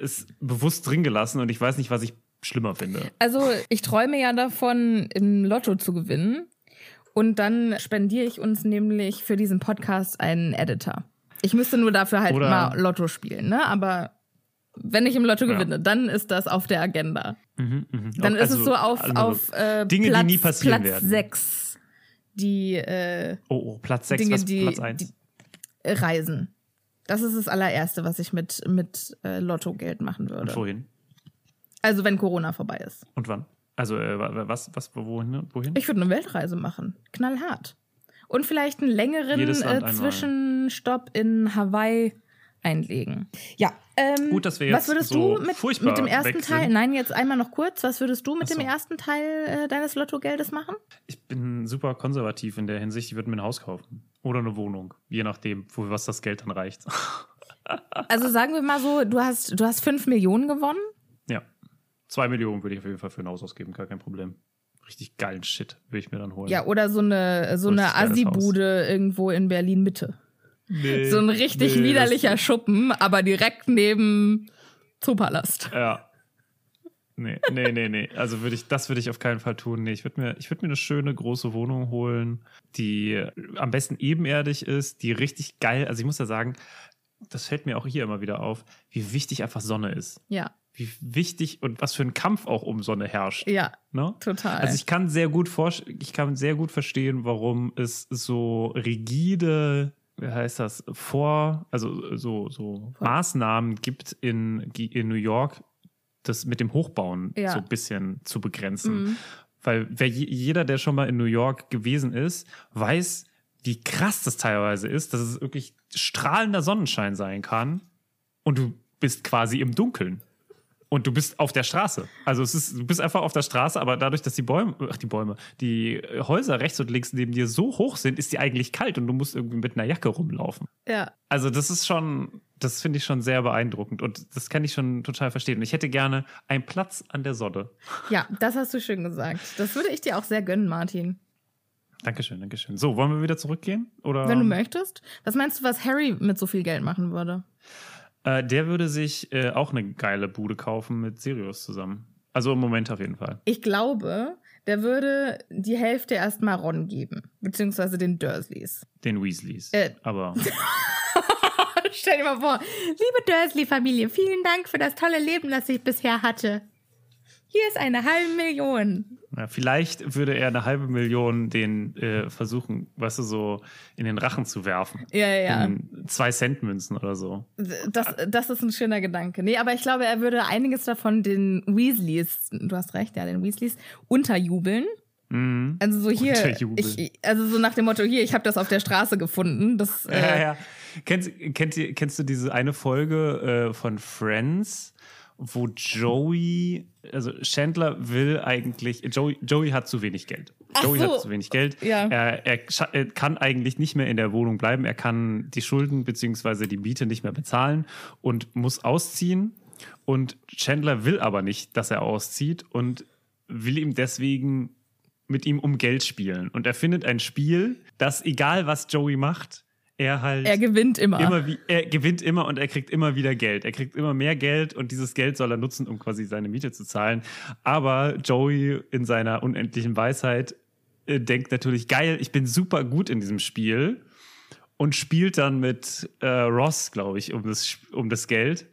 es bewusst drin gelassen und ich weiß nicht, was ich schlimmer finde. Also, ich träume ja davon, im Lotto zu gewinnen. Und dann spendiere ich uns nämlich für diesen Podcast einen Editor. Ich müsste nur dafür halt Oder- mal Lotto spielen, ne? Aber wenn ich im Lotto Ja. gewinne, dann ist das auf der Agenda. Mhm, mhm. Dann ist Also, es so auf, also auf äh, Dinge, Platz, die nie passieren Platz werden. sechs die äh, Oh, oh, Platz 6, Dinge, was die, Platz 1? die reisen. Das ist das allererste, was ich mit, mit äh, Lottogeld machen Und würde. wohin? Also wenn Corona vorbei ist. Und wann? Also, äh, wa- was, was, wohin? wohin? Ich würde eine Weltreise machen. Knallhart. Und vielleicht einen längeren äh. Zwischenstopp in Hawaii einlegen. Ja. Ähm, Gut, dass wir was jetzt würdest so du mit, mit dem ersten Teil? Nein, jetzt einmal noch kurz. Was würdest du mit Ach dem so. ersten Teil äh, deines Lottogeldes machen? Ich bin super konservativ in der Hinsicht. Ich würde mir ein Haus kaufen. Oder eine Wohnung. Je nachdem, wo, was das Geld dann reicht. Also sagen wir mal so, du hast, du hast 5 Millionen gewonnen. Zwei Millionen würde ich auf jeden Fall für ein Haus ausgeben. Gar kein Problem. Richtig geilen Shit würde ich mir dann holen. Ja, oder so eine, so eine Assi-Bude irgendwo in Berlin-Mitte. Nee, So ein richtig nee, widerlicher Schuppen, aber direkt neben Zoopalast. Ja. Nee, nee, nee, nee. Also würde ich, das würde ich auf keinen Fall tun. Nee, ich würde mir, ich würde mir eine schöne große Wohnung holen, die am besten ebenerdig ist, die richtig geil, also ich muss ja sagen, das fällt mir auch hier immer wieder auf, wie wichtig einfach Sonne ist. Ja, Wie wichtig und was für ein Kampf auch um Sonne herrscht. ja, Ne? total. Also ich kann sehr gut vor, ich kann sehr gut verstehen, warum es so rigide, wie heißt das, vor, also so, so Maßnahmen gibt in, in New York, das mit dem Hochbauen Ja. so ein bisschen zu begrenzen. Mhm. Weil wer, je- jeder, der schon mal in New York gewesen ist, weiß, wie krass das teilweise ist, dass es wirklich strahlender Sonnenschein sein kann und du bist quasi im Dunkeln. Und du bist auf der Straße. Also es ist, du bist einfach auf der Straße, aber dadurch, dass die Bäume, ach die Bäume, die Häuser rechts und links neben dir so hoch sind, ist die eigentlich kalt und du musst irgendwie mit einer Jacke rumlaufen. ja. Also das ist schon, das finde ich schon sehr beeindruckend und das kann ich schon total verstehen. Und ich hätte gerne einen Platz an der Sonne. ja, das hast du schön gesagt. Das würde ich dir auch sehr gönnen, Martin. Dankeschön, Dankeschön. So, wollen wir wieder zurückgehen? Oder? Wenn du möchtest. Was meinst du, was Harry mit so viel Geld machen würde? Äh, der würde sich äh, auch eine geile Bude kaufen mit Sirius zusammen. Also im Moment auf jeden Fall. Ich glaube, der würde die Hälfte erstmal Ron geben, beziehungsweise den Dursleys. Den Weasleys. Äh. Aber Stell dir mal vor, liebe Dursley-Familie, vielen Dank für das tolle Leben, das ich bisher hatte. Hier ist eine halbe Million. Ja, vielleicht würde er eine halbe Million den äh, versuchen, weißt du, so in den Rachen zu werfen. Ja, ja, ja. In zwei Cent Münzen oder so. Das, das ist ein schöner Gedanke. Nee, aber ich glaube, er würde einiges davon den Weasleys, du hast recht, ja, den Weasleys, unterjubeln. Mhm. Also so hier, ich, also so nach dem Motto, hier, ich habe das auf der Straße gefunden. Das, Ja, äh, ja. Kennst, kennt kennst du diese eine Folge äh, von Friends, wo Joey, also Chandler will eigentlich, Joey, Joey hat zu wenig Geld. Joey so. hat zu wenig Geld. Ja. Er, er, er kann eigentlich nicht mehr in der Wohnung bleiben. Er kann die Schulden bzw. die Miete nicht mehr bezahlen und muss ausziehen. Und Chandler will aber nicht, dass er auszieht und will ihm deswegen mit ihm um Geld spielen. Und er findet ein Spiel, das, egal was Joey macht, er halt er gewinnt immer. immer wie, er gewinnt immer und er kriegt immer wieder Geld. Er kriegt immer mehr Geld und dieses Geld soll er nutzen, um quasi seine Miete zu zahlen. Aber Joey in seiner unendlichen Weisheit äh, denkt natürlich, geil, ich bin super gut in diesem Spiel und spielt dann mit äh, Ross, glaube ich, um das, um das Geld.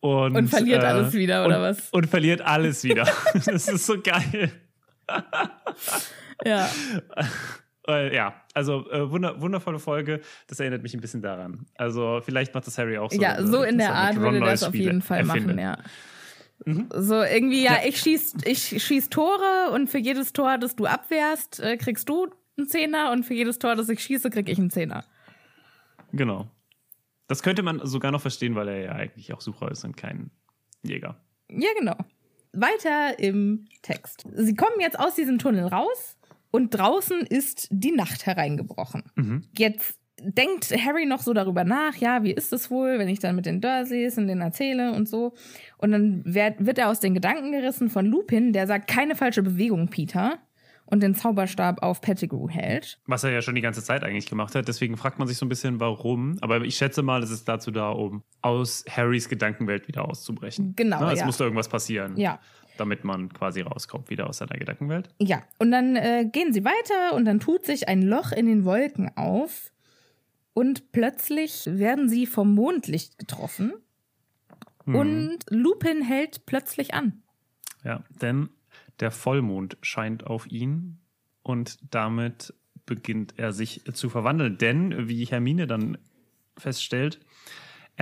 Und, Und verliert äh, alles wieder, oder und, was? Und verliert alles wieder. das ist so geil. Ja. Äh, ja, also äh, wunder, wundervolle Folge. Das erinnert mich ein bisschen daran. Also vielleicht macht das Harry auch so. ja, so in der er Art würde das auf jeden Fall erfindet. machen, ja. So irgendwie, ja, ich schieß, ich schieß Tore und für jedes Tor, das du abwehrst, äh, kriegst du einen Zehner und für jedes Tor, das ich schieße, krieg ich einen Zehner. Genau. Das könnte man sogar noch verstehen, weil er ja eigentlich auch Sucher ist und kein Jäger. Ja, genau. Weiter im Text. Sie kommen jetzt aus diesem Tunnel raus und draußen ist die Nacht hereingebrochen. Mhm. Jetzt denkt Harry noch so darüber nach, ja, wie ist es wohl, wenn ich dann mit den Dursleys und denen erzähle und so. Und dann wird, wird er aus den Gedanken gerissen von Lupin, der sagt, keine falsche Bewegung, Peter. Und den Zauberstab auf Pettigrew hält. Was er ja schon die ganze Zeit eigentlich gemacht hat. Deswegen fragt man sich so ein bisschen, warum. Aber ich schätze mal, es ist dazu da, um aus Harrys Gedankenwelt wieder auszubrechen. Genau, Na, Es ja. muss da irgendwas passieren, Ja. Damit man quasi rauskommt wieder aus seiner Gedankenwelt. Ja, und dann äh, gehen sie weiter und dann tut sich ein Loch in den Wolken auf und plötzlich werden sie vom Mondlicht getroffen Mhm. und Lupin hält plötzlich an. Ja, denn der Vollmond scheint auf ihn und damit beginnt er sich zu verwandeln. Denn, wie Hermine dann feststellt,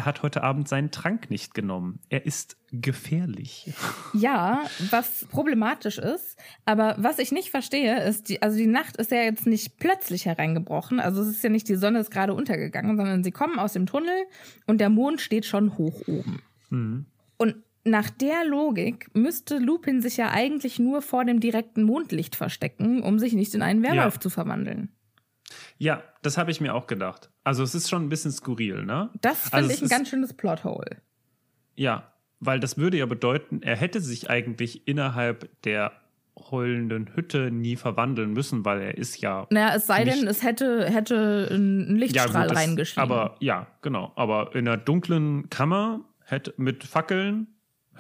er hat heute Abend seinen Trank nicht genommen. Er ist gefährlich. Ja, was problematisch ist. Aber was ich nicht verstehe, ist, die, also die Nacht ist ja jetzt nicht plötzlich hereingebrochen. Also es ist ja nicht, die Sonne ist gerade untergegangen, sondern sie kommen aus dem Tunnel und der Mond steht schon hoch oben. Mhm. Und nach der Logik müsste Lupin sich ja eigentlich nur vor dem direkten Mondlicht verstecken, um sich nicht in einen Werwolf Ja. zu verwandeln. Ja, das habe ich mir auch gedacht. Also es ist schon ein bisschen skurril, ne? Das finde Also ich ein ganz schönes Plothole. Ja, weil das würde ja bedeuten, er hätte sich eigentlich innerhalb der heulenden Hütte nie verwandeln müssen, weil er ist ja. Naja, es sei denn, es hätte, hätte ein Lichtstrahl das- reingeschrieben. Aber ja, genau. Aber in einer dunklen Kammer hätte mit Fackeln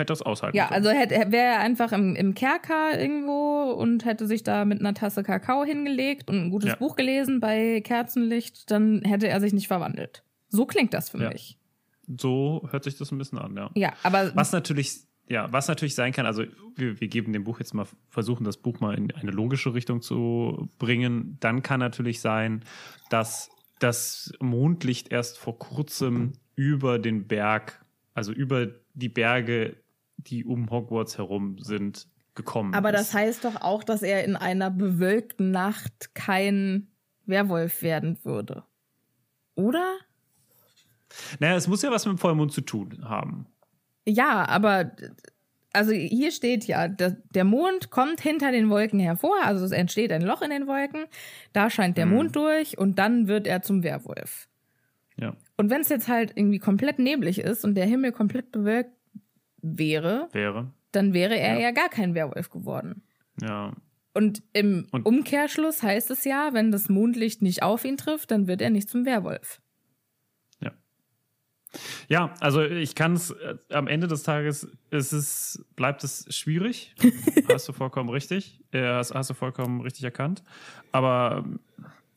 hätte das aushalten Ja, können. also hätte, wäre er einfach im, im Kerker irgendwo und hätte sich da mit einer Tasse Kakao hingelegt und ein gutes Ja. Buch gelesen bei Kerzenlicht, dann hätte er sich nicht verwandelt. So klingt das für Ja. mich. so hört sich das ein bisschen an, ja. Ja, aber Was natürlich, ja, was natürlich sein kann, also wir, wir geben dem Buch jetzt mal, versuchen das Buch mal in eine logische Richtung zu bringen, dann kann natürlich sein, dass das Mondlicht erst vor kurzem über den Berg, also über die Berge, die um Hogwarts herum sind, gekommen Aber ist. das heißt doch auch, dass er in einer bewölkten Nacht kein Werwolf werden würde. Oder? Naja, es muss ja was mit dem Vollmond zu tun haben. Ja, aber also hier steht ja, der, Mond kommt hinter den Wolken hervor, also es entsteht ein Loch in den Wolken, da scheint der Hm. Mond durch und dann wird er zum Werwolf. Ja, Und wenn es jetzt halt irgendwie komplett neblig ist und der Himmel komplett bewölkt wäre, wäre. dann wäre er ja, Ja. gar kein Werwolf geworden. Ja, Und im Und- Umkehrschluss heißt es ja, wenn das Mondlicht nicht auf ihn trifft, dann wird er nicht zum Werwolf. Ja. Ja, also ich kann es äh, am Ende des Tages, es ist, bleibt es schwierig. hast du vollkommen richtig. Äh, hast, hast du vollkommen richtig erkannt. Aber ähm,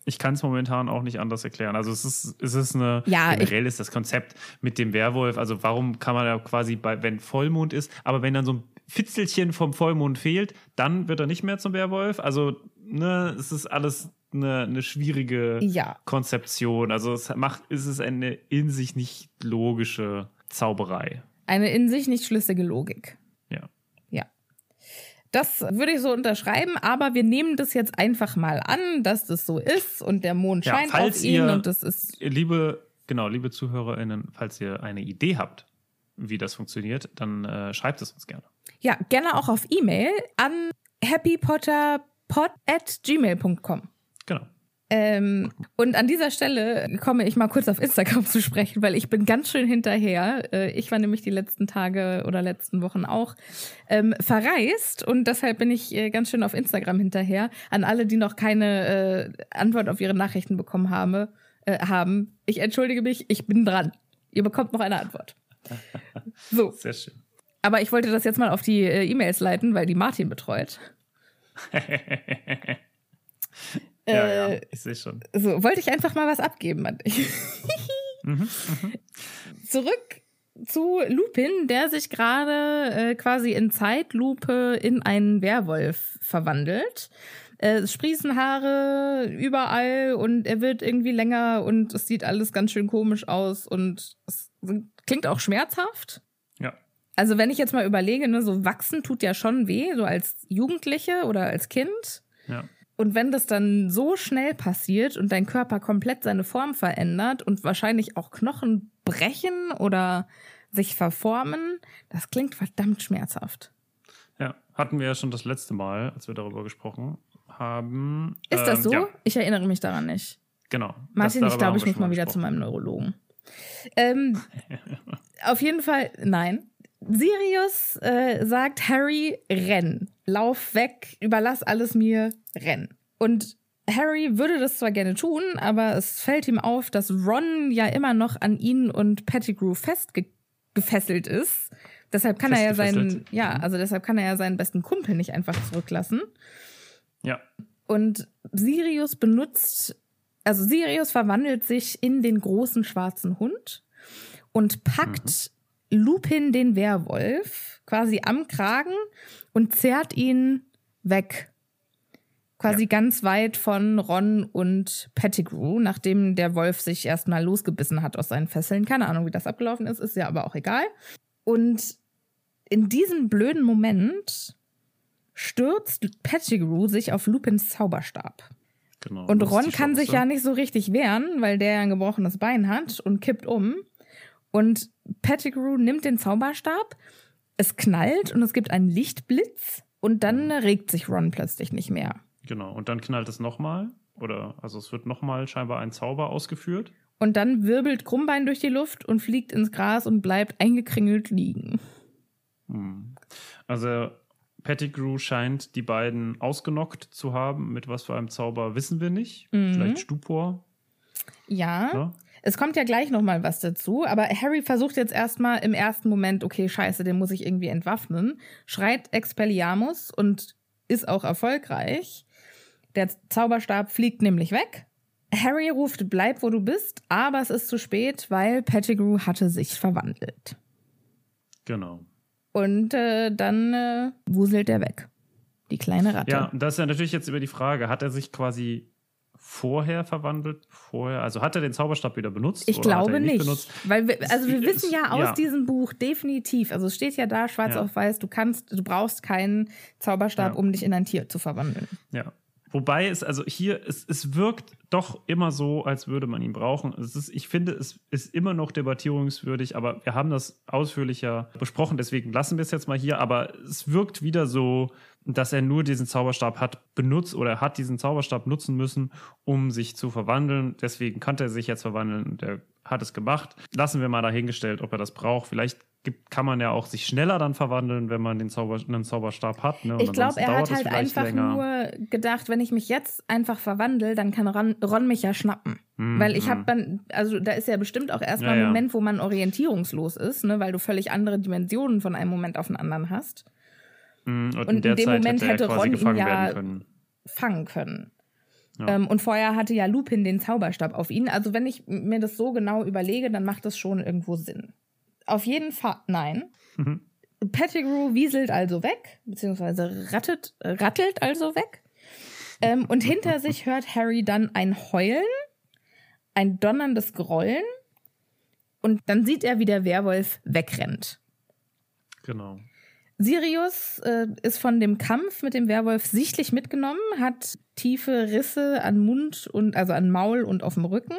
ich kann es momentan auch nicht anders erklären. Also es ist, es ist eine, Ja, generell ist das Konzept mit dem Werwolf, also warum kann man ja quasi bei, wenn Vollmond ist, aber wenn dann so ein Fitzelchen vom Vollmond fehlt, dann wird er nicht mehr zum Werwolf. Also, ne, es ist alles eine, eine schwierige Ja. Konzeption. Also es macht, ist es eine in sich nicht logische Zauberei. Eine in sich nicht schlüssige Logik. Das würde ich so unterschreiben, aber wir nehmen das jetzt einfach mal an, dass das so ist und der Mond Ja, scheint auf ihn ihr- und das ist. Liebe, genau, liebe ZuhörerInnen, falls ihr eine Idee habt, wie das funktioniert, dann äh, schreibt es uns gerne. Ja, gerne auch auf E-Mail an happypotterpod at gmail.com. Genau. Ähm, und an dieser Stelle komme ich mal kurz auf Instagram zu sprechen, weil ich bin ganz schön hinterher. Äh, ich war nämlich die letzten Tage oder letzten Wochen auch ähm, verreist und deshalb bin ich äh, ganz schön auf Instagram hinterher. An alle, die noch keine äh, Antwort auf ihre Nachrichten bekommen habe, äh, haben. Ich entschuldige mich, ich bin dran. Ihr bekommt noch eine Antwort. So, Sehr schön. aber ich wollte das jetzt mal auf die äh, E-Mails leiten, weil die Martin betreut. ja, Äh, ja, ich sehe schon. So, wollte ich einfach mal was abgeben an dich. Mhm, Zurück zu Lupin, der sich gerade äh, quasi in Zeitlupe in einen Werwolf verwandelt. Äh, es sprießen Haare überall und er wird irgendwie länger und es sieht alles ganz schön komisch aus und es klingt auch schmerzhaft. Ja. Also wenn ich jetzt mal überlege, ne, so wachsen tut ja schon weh, so als Jugendliche oder als Kind. Ja. Und wenn das dann so schnell passiert und dein Körper komplett seine Form verändert und wahrscheinlich auch Knochen brechen oder sich verformen, das klingt verdammt schmerzhaft. Ja. Hatten wir ja schon das letzte Mal, als wir darüber gesprochen haben. Ist das Ähm, so? Ja, Ich erinnere mich daran nicht. genau. Martin, ich glaube, ich muss mal wieder zu gesprochen. meinem Neurologen. Ähm, auf jeden Fall, nein. Sirius äh, sagt Harry, renn. Lauf weg, überlass alles mir, renn. Und Harry würde das zwar gerne tun, aber es fällt ihm auf, dass Ron ja immer noch an ihn und Pettigrew festgefesselt ist. Deshalb kann er ja seinen, ja, Mhm. also deshalb kann er ja seinen besten Kumpel nicht einfach zurücklassen. Ja. Und Sirius benutzt, also Sirius verwandelt sich in den großen schwarzen Hund und packt Lupin den Werwolf quasi am Kragen und zerrt ihn weg. quasi ja. ganz weit von Ron und Pettigrew, nachdem der Wolf sich erstmal losgebissen hat aus seinen Fesseln. Keine Ahnung, wie das abgelaufen ist, ist ja aber auch egal. Und in diesem blöden Moment stürzt Pettigrew sich auf Lupins Zauberstab. Genau, und Ron kann sich ja nicht so richtig wehren, weil der ein gebrochenes Bein hat und kippt um. Und Pettigrew nimmt den Zauberstab, es knallt und es gibt einen Lichtblitz und dann regt sich Ron plötzlich nicht mehr. Genau, und dann knallt es nochmal. Oder also es wird nochmal scheinbar ein Zauber ausgeführt. Und dann wirbelt Krummbein durch die Luft und fliegt ins Gras und bleibt eingekringelt liegen. Hm. Also Pettigrew scheint die beiden ausgenockt zu haben. Mit was für einem Zauber wissen wir nicht. Mhm. Vielleicht Stupor. Ja. ja. Es kommt ja gleich noch mal was dazu, aber Harry versucht jetzt erstmal im ersten Moment, okay, scheiße, den muss ich irgendwie entwaffnen, schreit Expelliarmus und ist auch erfolgreich. Der Zauberstab fliegt nämlich weg. Harry ruft, bleib wo du bist, aber es ist zu spät, weil Pettigrew hatte sich verwandelt. Genau. Und äh, dann äh, wuselt er weg. Die kleine Ratte. Ja, das ist ja natürlich jetzt über die Frage, hat er sich quasi vorher verwandelt? Vorher, also hat er den Zauberstab wieder benutzt? Ich glaube nicht. Benutzt? Weil wir, also wir wissen ja aus ja. diesem Buch definitiv, also es steht ja da schwarz ja. auf weiß, du kannst, du brauchst keinen Zauberstab, ja. um dich in ein Tier zu verwandeln. Ja. Wobei es, also hier, es, es wirkt doch immer so, als würde man ihn brauchen. Es ist, ich finde, es ist immer noch debattierungswürdig, aber wir haben das ausführlicher besprochen, deswegen lassen wir es jetzt mal hier. Aber es wirkt wieder so, dass er nur diesen Zauberstab hat benutzt oder hat diesen Zauberstab nutzen müssen, um sich zu verwandeln. Deswegen konnte er sich jetzt verwandeln und er hat es gemacht. Lassen wir mal dahingestellt, ob er das braucht. Vielleicht gibt, kann man ja auch sich schneller dann verwandeln, wenn man den Zauber, einen Zauberstab hat. Ne? ich glaube, er hat halt einfach länger. nur gedacht, wenn ich mich jetzt einfach verwandle, dann kann Ron, Ron mich ja schnappen. Mhm. Weil ich habe mhm. dann, also da ist ja bestimmt auch erstmal ja, ein Moment, wo man orientierungslos ist, ne? weil du völlig andere Dimensionen von einem Moment auf den anderen hast. Mhm. Und, und, in, in dem Zeit Moment hätte, hätte Ron ihn ja können. fangen können. Ja. Ähm, und vorher hatte ja Lupin den Zauberstab auf ihn. Also wenn ich mir das so genau überlege, dann macht das schon irgendwo Sinn. Auf jeden Fall, nein. Mhm. Pettigrew wieselt also weg, beziehungsweise rattet, rattelt also weg. Ähm, und hinter sich hört Harry dann ein Heulen, ein donnerndes Grollen. Und dann sieht er, wie der Werwolf wegrennt. Genau. Sirius äh, ist von dem Kampf mit dem Werwolf sichtlich mitgenommen, hat tiefe Risse an Mund und also an Maul und auf dem Rücken.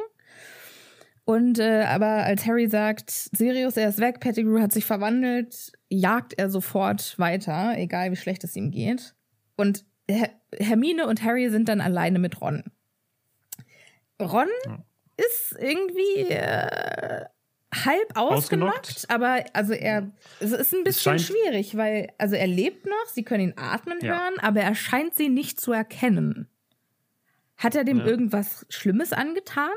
Und äh, aber als Harry sagt, Sirius, er ist weg, Pettigrew hat sich verwandelt, jagt er sofort weiter, egal wie schlecht es ihm geht. Und Her Hermine und Harry sind dann alleine mit Ron. Ron ja. ist irgendwie äh, halb ausgenockt, aber also er es ist ein bisschen schwierig, weil also er lebt noch, sie können ihn atmen ja. hören, aber er scheint sie nicht zu erkennen. Hat er dem ja. irgendwas Schlimmes angetan?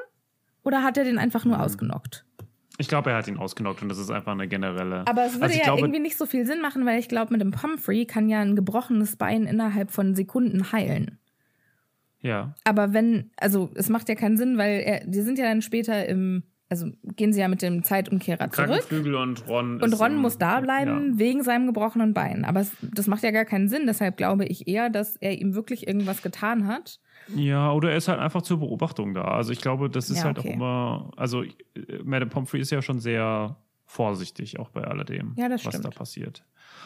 Oder hat er den einfach nur mhm. ausgenockt? Ich glaube, er hat ihn ausgenockt und das ist einfach eine generelle. Aber es würde also ja glaube, irgendwie nicht so viel Sinn machen, weil ich glaube, mit dem Pumphrey kann ja ein gebrochenes Bein innerhalb von Sekunden heilen. Ja. Aber wenn, also es macht ja keinen Sinn, weil er, die sind ja dann später im, also gehen sie ja mit dem Zeitumkehrer zurück. und Ron. Und Ron im, muss da bleiben ja. wegen seinem gebrochenen Bein. Aber es, das macht ja gar keinen Sinn. Deshalb glaube ich eher, dass er ihm wirklich irgendwas getan hat. Ja, oder er ist halt einfach zur Beobachtung da. Also ich glaube, das ist ja, halt okay. auch immer, also äh, Madame Pomfrey ist ja schon sehr vorsichtig, auch bei alledem, ja, was stimmt. da passiert.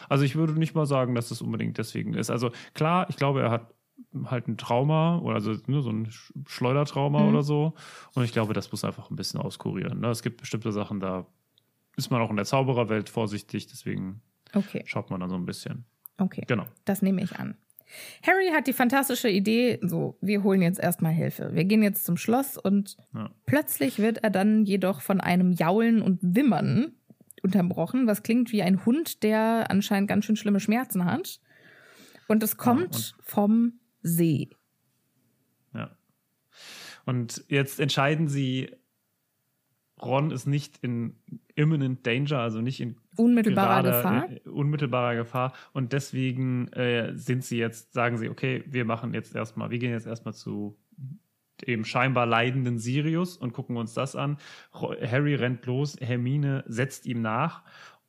Also ich würde nicht mal sagen, dass das unbedingt deswegen ist. Also klar, ich glaube, er hat halt ein Trauma oder also nur so ein Schleudertrauma mhm. oder so. Und ich glaube, das muss einfach ein bisschen auskurieren. Ne? Es gibt bestimmte Sachen, da ist man auch in der Zaubererwelt vorsichtig, deswegen okay. schaut man dann so ein bisschen. Okay. Genau. Das nehme ich an. Harry hat die fantastische Idee, so, wir holen jetzt erstmal Hilfe. Wir gehen jetzt zum Schloss und ja. plötzlich wird er dann jedoch von einem Jaulen und Wimmern unterbrochen, was klingt wie ein Hund, der anscheinend ganz schön schlimme Schmerzen hat. Und es kommt ja, und vom See. Ja. Und jetzt entscheiden sie, Ron ist nicht in imminent danger, also nicht in unmittelbarer Gefahr. Äh, unmittelbarer Gefahr. Und deswegen äh, sind sie jetzt, sagen sie, okay, wir machen jetzt erstmal, wir gehen jetzt erstmal zu dem scheinbar leidenden Sirius und gucken uns das an. Harry rennt los, Hermine setzt ihm nach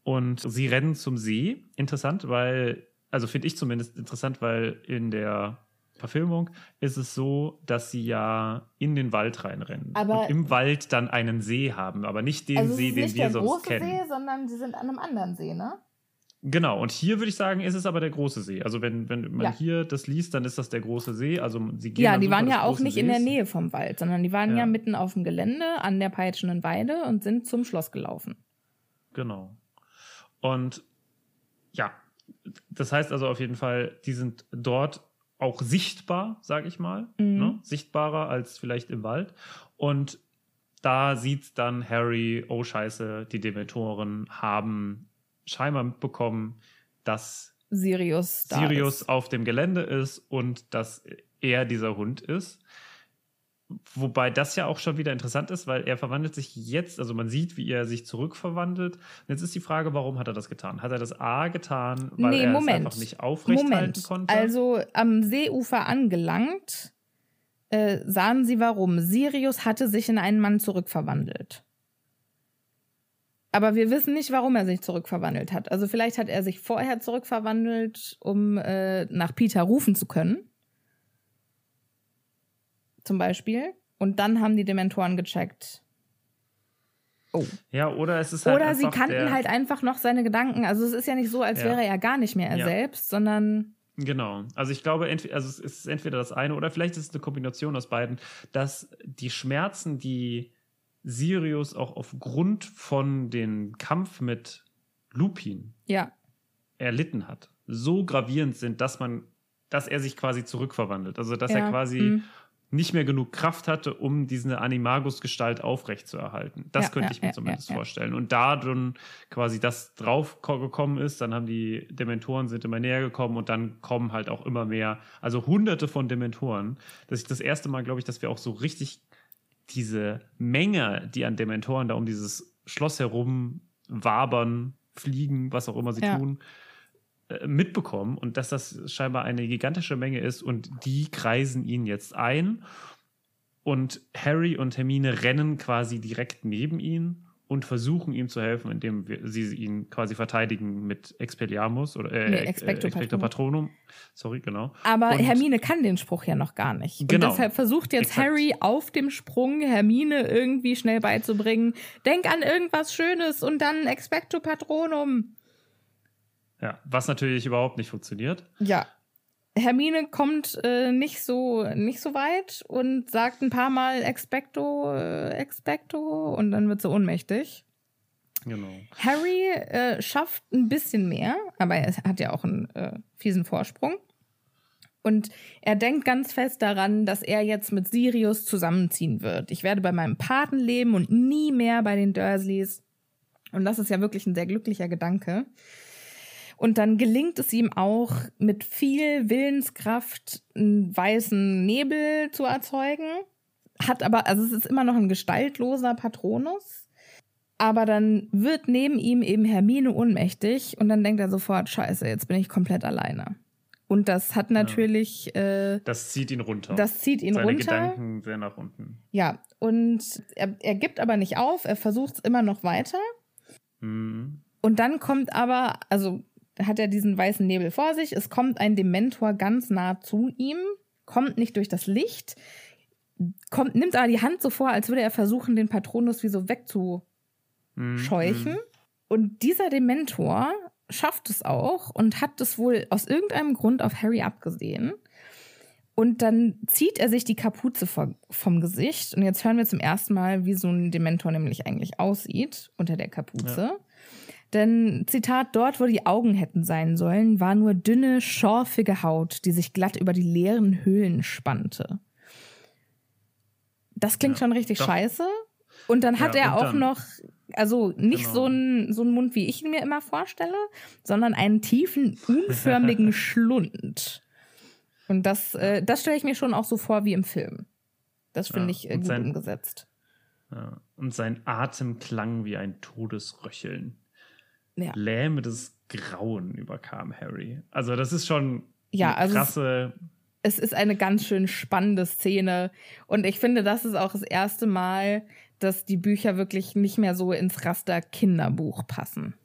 und sie rennen zum See. Interessant, weil, also finde ich zumindest interessant, weil in der Verfilmung ist es so, dass sie ja in den Wald reinrennen Aber- und im Wald dann einen See haben, aber nicht den also See, den nicht wir der sonst große kennen. See, sondern sie sind an einem anderen See, ne? Genau, und hier würde ich sagen, ist es aber der große See. Also wenn, wenn man Ja. hier das liest, dann ist das der große See. Also sie gehen Ja, die waren ja auch nicht in der Sees. Nähe vom Wald, sondern die waren ja, Ja. mitten auf dem Gelände an der peitschenden Weide und sind zum Schloss gelaufen. Genau. Und ja, das heißt also auf jeden Fall, die sind dort auch sichtbar, sage ich mal. Mhm. Ne? Sichtbarer als vielleicht im Wald. Und da sieht dann Harry, oh scheiße, die Dementoren haben scheinbar mitbekommen, dass Sirius Sirius ist. auf dem Gelände ist und dass er dieser Hund ist. Wobei das ja auch schon wieder interessant ist, weil er verwandelt sich jetzt, also man sieht, wie er sich zurückverwandelt. Und jetzt ist die Frage, warum hat er das getan? Hat er das A getan, weil Nee, er Moment. es einfach nicht aufrechthalten Moment, konnte? also am Seeufer angelangt, äh, sahen sie warum. Sirius hatte sich in einen Mann zurückverwandelt. Aber wir wissen nicht, warum er sich zurückverwandelt hat. Also vielleicht hat er sich vorher zurückverwandelt, um äh, nach Peter rufen zu können. Zum Beispiel. Und dann haben die Dementoren gecheckt. Oh. ja, oder es ist halt Oder sie kannten halt einfach noch seine Gedanken. Also es ist ja nicht so, als Ja. wäre er gar nicht mehr er Ja. selbst, sondern Genau. Also ich glaube, entweder, also es ist entweder das eine oder vielleicht ist es eine Kombination aus beiden, dass die Schmerzen, die Sirius auch aufgrund von dem Kampf mit Lupin ja, erlitten hat, so gravierend sind, dass man, dass er sich quasi zurückverwandelt. Also dass Ja, er quasi hm. Nicht mehr genug Kraft hatte, um diese Animagus-Gestalt aufrechtzuerhalten. Das Ja, könnte ja, ich mir ja, zumindest ja, ja. vorstellen. Und da dann quasi das drauf ko- gekommen ist, dann haben die Dementoren sind immer näher gekommen und dann kommen halt auch immer mehr, also hunderte von Dementoren. Das ist das erste Mal, glaube ich, dass wir auch so richtig diese Menge, die an Dementoren da um dieses Schloss herum wabern, fliegen, was auch immer sie tun, mitbekommen und dass das scheinbar eine gigantische Menge ist und die kreisen ihn jetzt ein und Harry und Hermine rennen quasi direkt neben ihn und versuchen ihm zu helfen, indem wir, sie ihn quasi verteidigen mit Expelliarmus oder äh, Nee, äh, Expecto Expecto Patronum. Sorry, genau. Aber Und- Hermine kann den Spruch ja noch gar nicht. Genau. Und deshalb versucht jetzt Exakt. Harry auf dem Sprung Hermine irgendwie schnell beizubringen. Denk an irgendwas Schönes und dann Expecto Patronum. Ja, was natürlich überhaupt nicht funktioniert. Ja. Hermine kommt äh, nicht so nicht so weit und sagt ein paar Mal Expecto, äh, Expecto und dann wird sie ohnmächtig. Genau. Harry äh, schafft ein bisschen mehr, aber er hat ja auch einen äh, fiesen Vorsprung. Und er denkt ganz fest daran, dass er jetzt mit Sirius zusammenziehen wird. Ich werde bei meinem Paten leben und nie mehr bei den Dursleys. Und das ist ja wirklich ein sehr glücklicher Gedanke. Und dann gelingt es ihm auch, mit viel Willenskraft einen weißen Nebel zu erzeugen. Hat aber, also es ist immer noch ein gestaltloser Patronus. Aber dann wird neben ihm eben Hermine ohnmächtig und dann denkt er sofort, scheiße, jetzt bin ich komplett alleine. Und das hat natürlich, äh, Das zieht ihn runter. das zieht ihn Seine runter. Gedanken sehr nach unten. Ja, und er, er gibt aber nicht auf, er versucht es immer noch weiter. Mhm. Und dann kommt aber, also hat er diesen weißen Nebel vor sich, es kommt ein Dementor ganz nah zu ihm, kommt nicht durch das Licht, kommt, nimmt aber die Hand so vor, als würde er versuchen, den Patronus wie so wegzuscheuchen. Mhm. Und dieser Dementor schafft es auch und hat es wohl aus irgendeinem Grund auf Harry abgesehen. Und dann zieht er sich die Kapuze vom, vom Gesicht. Und jetzt hören wir zum ersten Mal, wie so ein Dementor nämlich eigentlich aussieht unter der Kapuze. Denn, Zitat, dort, wo die Augen hätten sein sollen, war nur dünne, schorfige Haut, die sich glatt über die leeren Höhlen spannte. Das klingt Ja, schon richtig doch. scheiße. Und dann hat Ja, er auch dann- noch, also nicht Genau. so einen so einen Mund, wie ich ihn mir immer vorstelle, sondern einen tiefen, unförmigen Schlund. Und das, äh, das stelle ich mir schon auch so vor wie im Film. Das finde Ja, ich äh, gut sein- umgesetzt. Ja. Und sein Atem klang wie ein Todesröcheln. Ja. Lähmendes Grauen überkam Harry. Also, das ist schon Ja, eine also es- krasse. es ist eine ganz schön spannende Szene. Und ich finde, das ist auch das erste Mal, dass die Bücher wirklich nicht mehr so ins Raster Kinderbuch passen.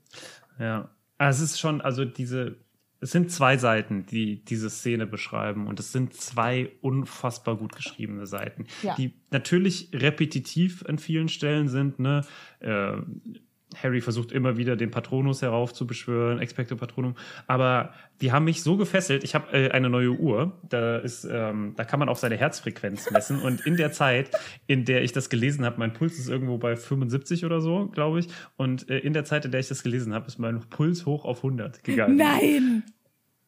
Ja. Aber es ist schon, also diese es sind zwei Seiten, die diese Szene beschreiben und es sind zwei unfassbar gut geschriebene Seiten, Ja. die natürlich repetitiv an vielen Stellen sind. Ne? Äh, Harry versucht immer wieder den Patronus heraufzubeschwören, Expecto Patronum, aber die haben mich so gefesselt. Ich habe äh, eine neue Uhr, da ist, ähm, da kann man auch seine Herzfrequenz messen und in der Zeit, in der ich das gelesen habe, mein Puls ist irgendwo bei 75 oder so, glaube ich, und äh, in der Zeit, in der ich das gelesen habe, ist mein Puls hoch auf 100 gegangen. Nein!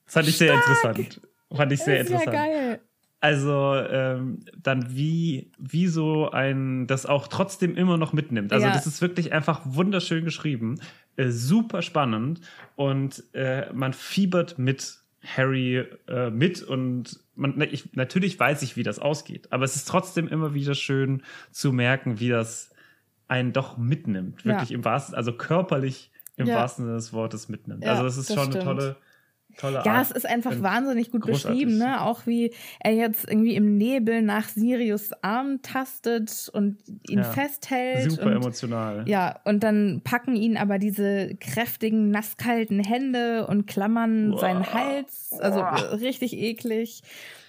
Das fand ich sehr interessant. Fand ich sehr das ist ja interessant. geil. Also ähm, dann wie, wie so ein, das auch trotzdem immer noch mitnimmt. Also Ja. das ist wirklich einfach wunderschön geschrieben, äh, super spannend und äh, man fiebert mit Harry äh, mit und man, ich, natürlich weiß ich, wie das ausgeht, aber es ist trotzdem immer wieder schön zu merken, wie das einen doch mitnimmt. Ja. Wirklich im wahrsten, also körperlich im Ja. wahrsten Sinne des Wortes mitnimmt. Ja, also das ist das schon stimmt. eine tolle, tolle Ja, Art. es ist einfach Bin wahnsinnig gut großartig. beschrieben, ne? Auch wie er jetzt irgendwie im Nebel nach Sirius Arm tastet und ihn Ja. festhält. super und, emotional. Ja, und dann packen ihn aber diese kräftigen, nasskalten Hände und klammern Uah. seinen Hals. Also äh, richtig eklig.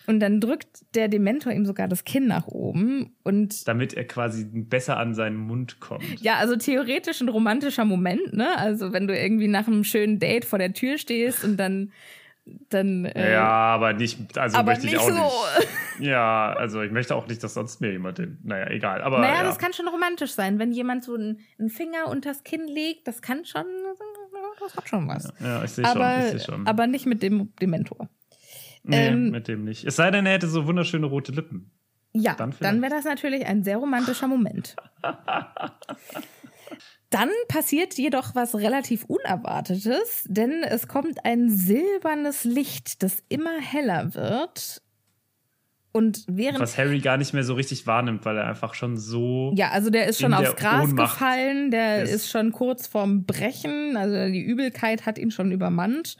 Und dann drückt der Dementor ihm sogar das Kinn nach oben. Und damit er quasi besser an seinen Mund kommt. ja, also theoretisch ein romantischer Moment, ne? Also wenn du irgendwie nach einem schönen Date vor der Tür stehst und dann. dann äh, Ja, aber nicht, also aber möchte ich nicht auch so. nicht. Ja, also ich möchte auch nicht, dass sonst mir jemand den, naja, egal, aber Naja, ja. das kann schon romantisch sein. Wenn jemand so einen, einen Finger unters Kinn legt, das kann schon, das hat schon was. ja, ich sehe schon, ich sehe schon. aber nicht mit dem Dementor. Nee, ähm, mit dem nicht. Es sei denn, er hätte so wunderschöne rote Lippen. Ja, Dann dann, wäre das natürlich ein sehr romantischer Moment. Dann passiert jedoch was relativ Unerwartetes, denn es kommt ein silbernes Licht, das immer heller wird. Und während Was Harry gar nicht mehr so richtig wahrnimmt, weil er einfach schon so. Ja, also der ist schon aufs Gras Ohnmacht gefallen, der ist. ist schon kurz vorm Brechen, also die Übelkeit hat ihn schon übermannt.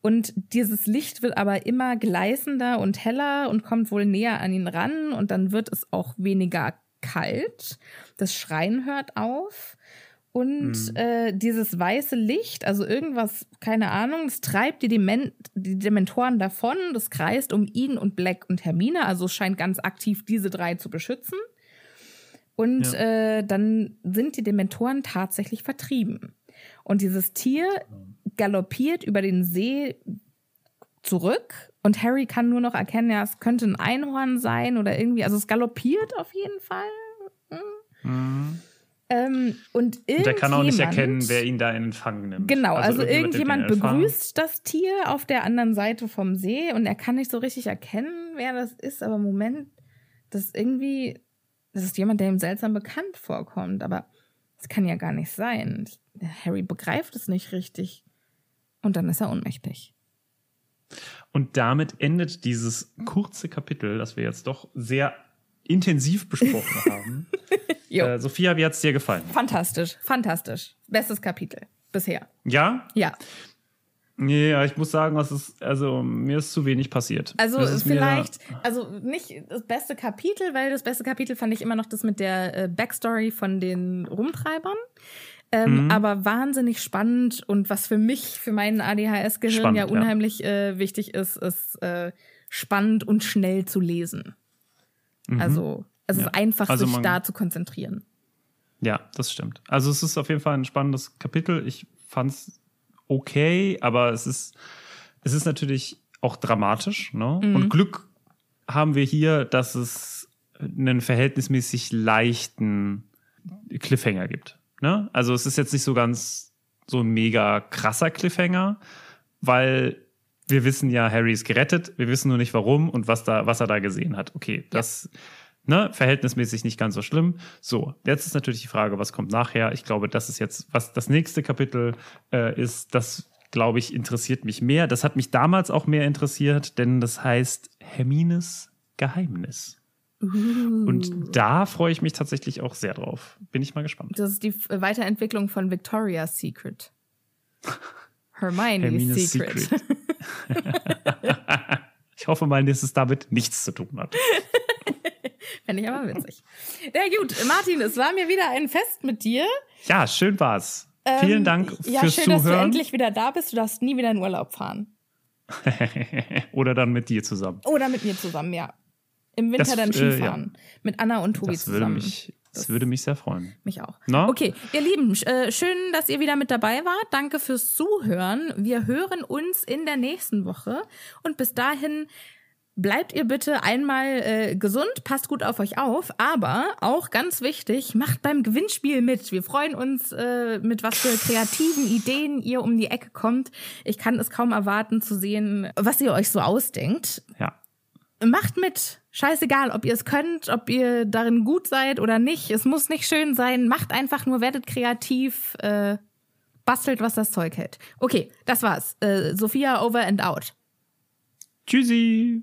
Und dieses Licht wird aber immer gleißender und heller und kommt wohl näher an ihn ran und dann wird es auch weniger kalt. Das Schreien hört auf. Und Mhm. äh, dieses weiße Licht, also irgendwas, keine Ahnung, es treibt die, Dement die Dementoren davon, das kreist um ihn und Black und Hermine, also es scheint ganz aktiv diese drei zu beschützen. Und äh, dann sind die Dementoren tatsächlich vertrieben. Und dieses Tier galoppiert über den See zurück und Harry kann nur noch erkennen, ja, es könnte ein Einhorn sein oder irgendwie, also es galoppiert auf jeden Fall. Mhm. Ähm, und Und er kann auch nicht erkennen, wer ihn da in Empfang nimmt. Genau, also, ihn irgendjemand begrüßt das Tier auf der anderen Seite vom See und er kann nicht so richtig erkennen, wer das ist, aber Moment, das ist irgendwie, das ist jemand, der ihm seltsam bekannt vorkommt, aber das kann ja gar nicht sein. Harry begreift es nicht richtig und dann ist er ohnmächtig. Und damit endet dieses kurze Kapitel, das wir jetzt doch sehr intensiv besprochen haben. Äh, Sophia, wie hat es dir gefallen? Fantastisch, fantastisch. Bestes Kapitel bisher. Ja? Ja, Ja, ich muss sagen, es ist, also mir ist zu wenig passiert. Also Das vielleicht, also nicht das beste Kapitel, weil das beste Kapitel fand ich immer noch das mit der äh, Backstory von den Rumtreibern. Ähm, Mhm. Aber wahnsinnig spannend und was für mich, für meinen ADHS-Gehirn ja ja. unheimlich äh, wichtig ist, ist äh, spannend und schnell zu lesen. Mhm. Also es Ja. ist einfach, Also sich da zu konzentrieren. Ja, das stimmt. Also es ist auf jeden Fall ein spannendes Kapitel. Ich fand es okay, aber es ist, es ist natürlich auch dramatisch. Ne? Mhm. Und Glück haben wir hier, dass es einen verhältnismäßig leichten Cliffhanger gibt. Ne? Also es ist jetzt nicht so ganz so ein mega krasser Cliffhanger, weil wir wissen ja, Harry ist gerettet, wir wissen nur nicht warum und was, da, was er da gesehen hat. Okay, das ne, verhältnismäßig nicht ganz so schlimm. So, jetzt ist natürlich die Frage, was kommt nachher? Ich glaube, das ist jetzt, was das nächste Kapitel äh, ist, das glaube ich, interessiert mich mehr. Das hat mich damals auch mehr interessiert, denn das heißt Hermines Geheimnis. Und da freue ich mich tatsächlich auch sehr drauf. Bin ich mal gespannt. Das ist die Weiterentwicklung von Victoria's Secret. Hermione's Hermines Secret. Secret. Ich hoffe mal, dass es damit nichts zu tun hat. Fände ich aber witzig. Ja, gut, Martin, es war mir wieder ein Fest mit dir. Ja, schön war's. Vielen Ähm, Dank ja, fürs schön, dass du Zuhören. endlich wieder da bist. Du darfst nie wieder in Urlaub fahren. Oder dann mit dir zusammen. Oder mit mir zusammen, ja. Im Winter Das, dann äh, Skifahren. ja. Mit Anna und Tobi Das würde zusammen. mich, das Das- würde mich sehr freuen. Mich auch. Na? Okay, ihr Lieben, äh, schön, dass ihr wieder mit dabei wart. Danke fürs Zuhören. Wir hören uns in der nächsten Woche. Und bis dahin bleibt ihr bitte einmal äh, gesund, passt gut auf euch auf. Aber auch ganz wichtig, macht beim Gewinnspiel mit. Wir freuen uns, äh, mit was für kreativen Ideen ihr um die Ecke kommt. Ich kann es kaum erwarten zu sehen, was ihr euch so ausdenkt Ja. macht mit. Scheißegal, ob ihr es könnt, ob ihr darin gut seid oder nicht. Es muss nicht schön sein. Macht einfach nur, werdet kreativ, äh, bastelt, was das Zeug hält. Okay, das war's. Äh, Sophia over and out. Tschüssi.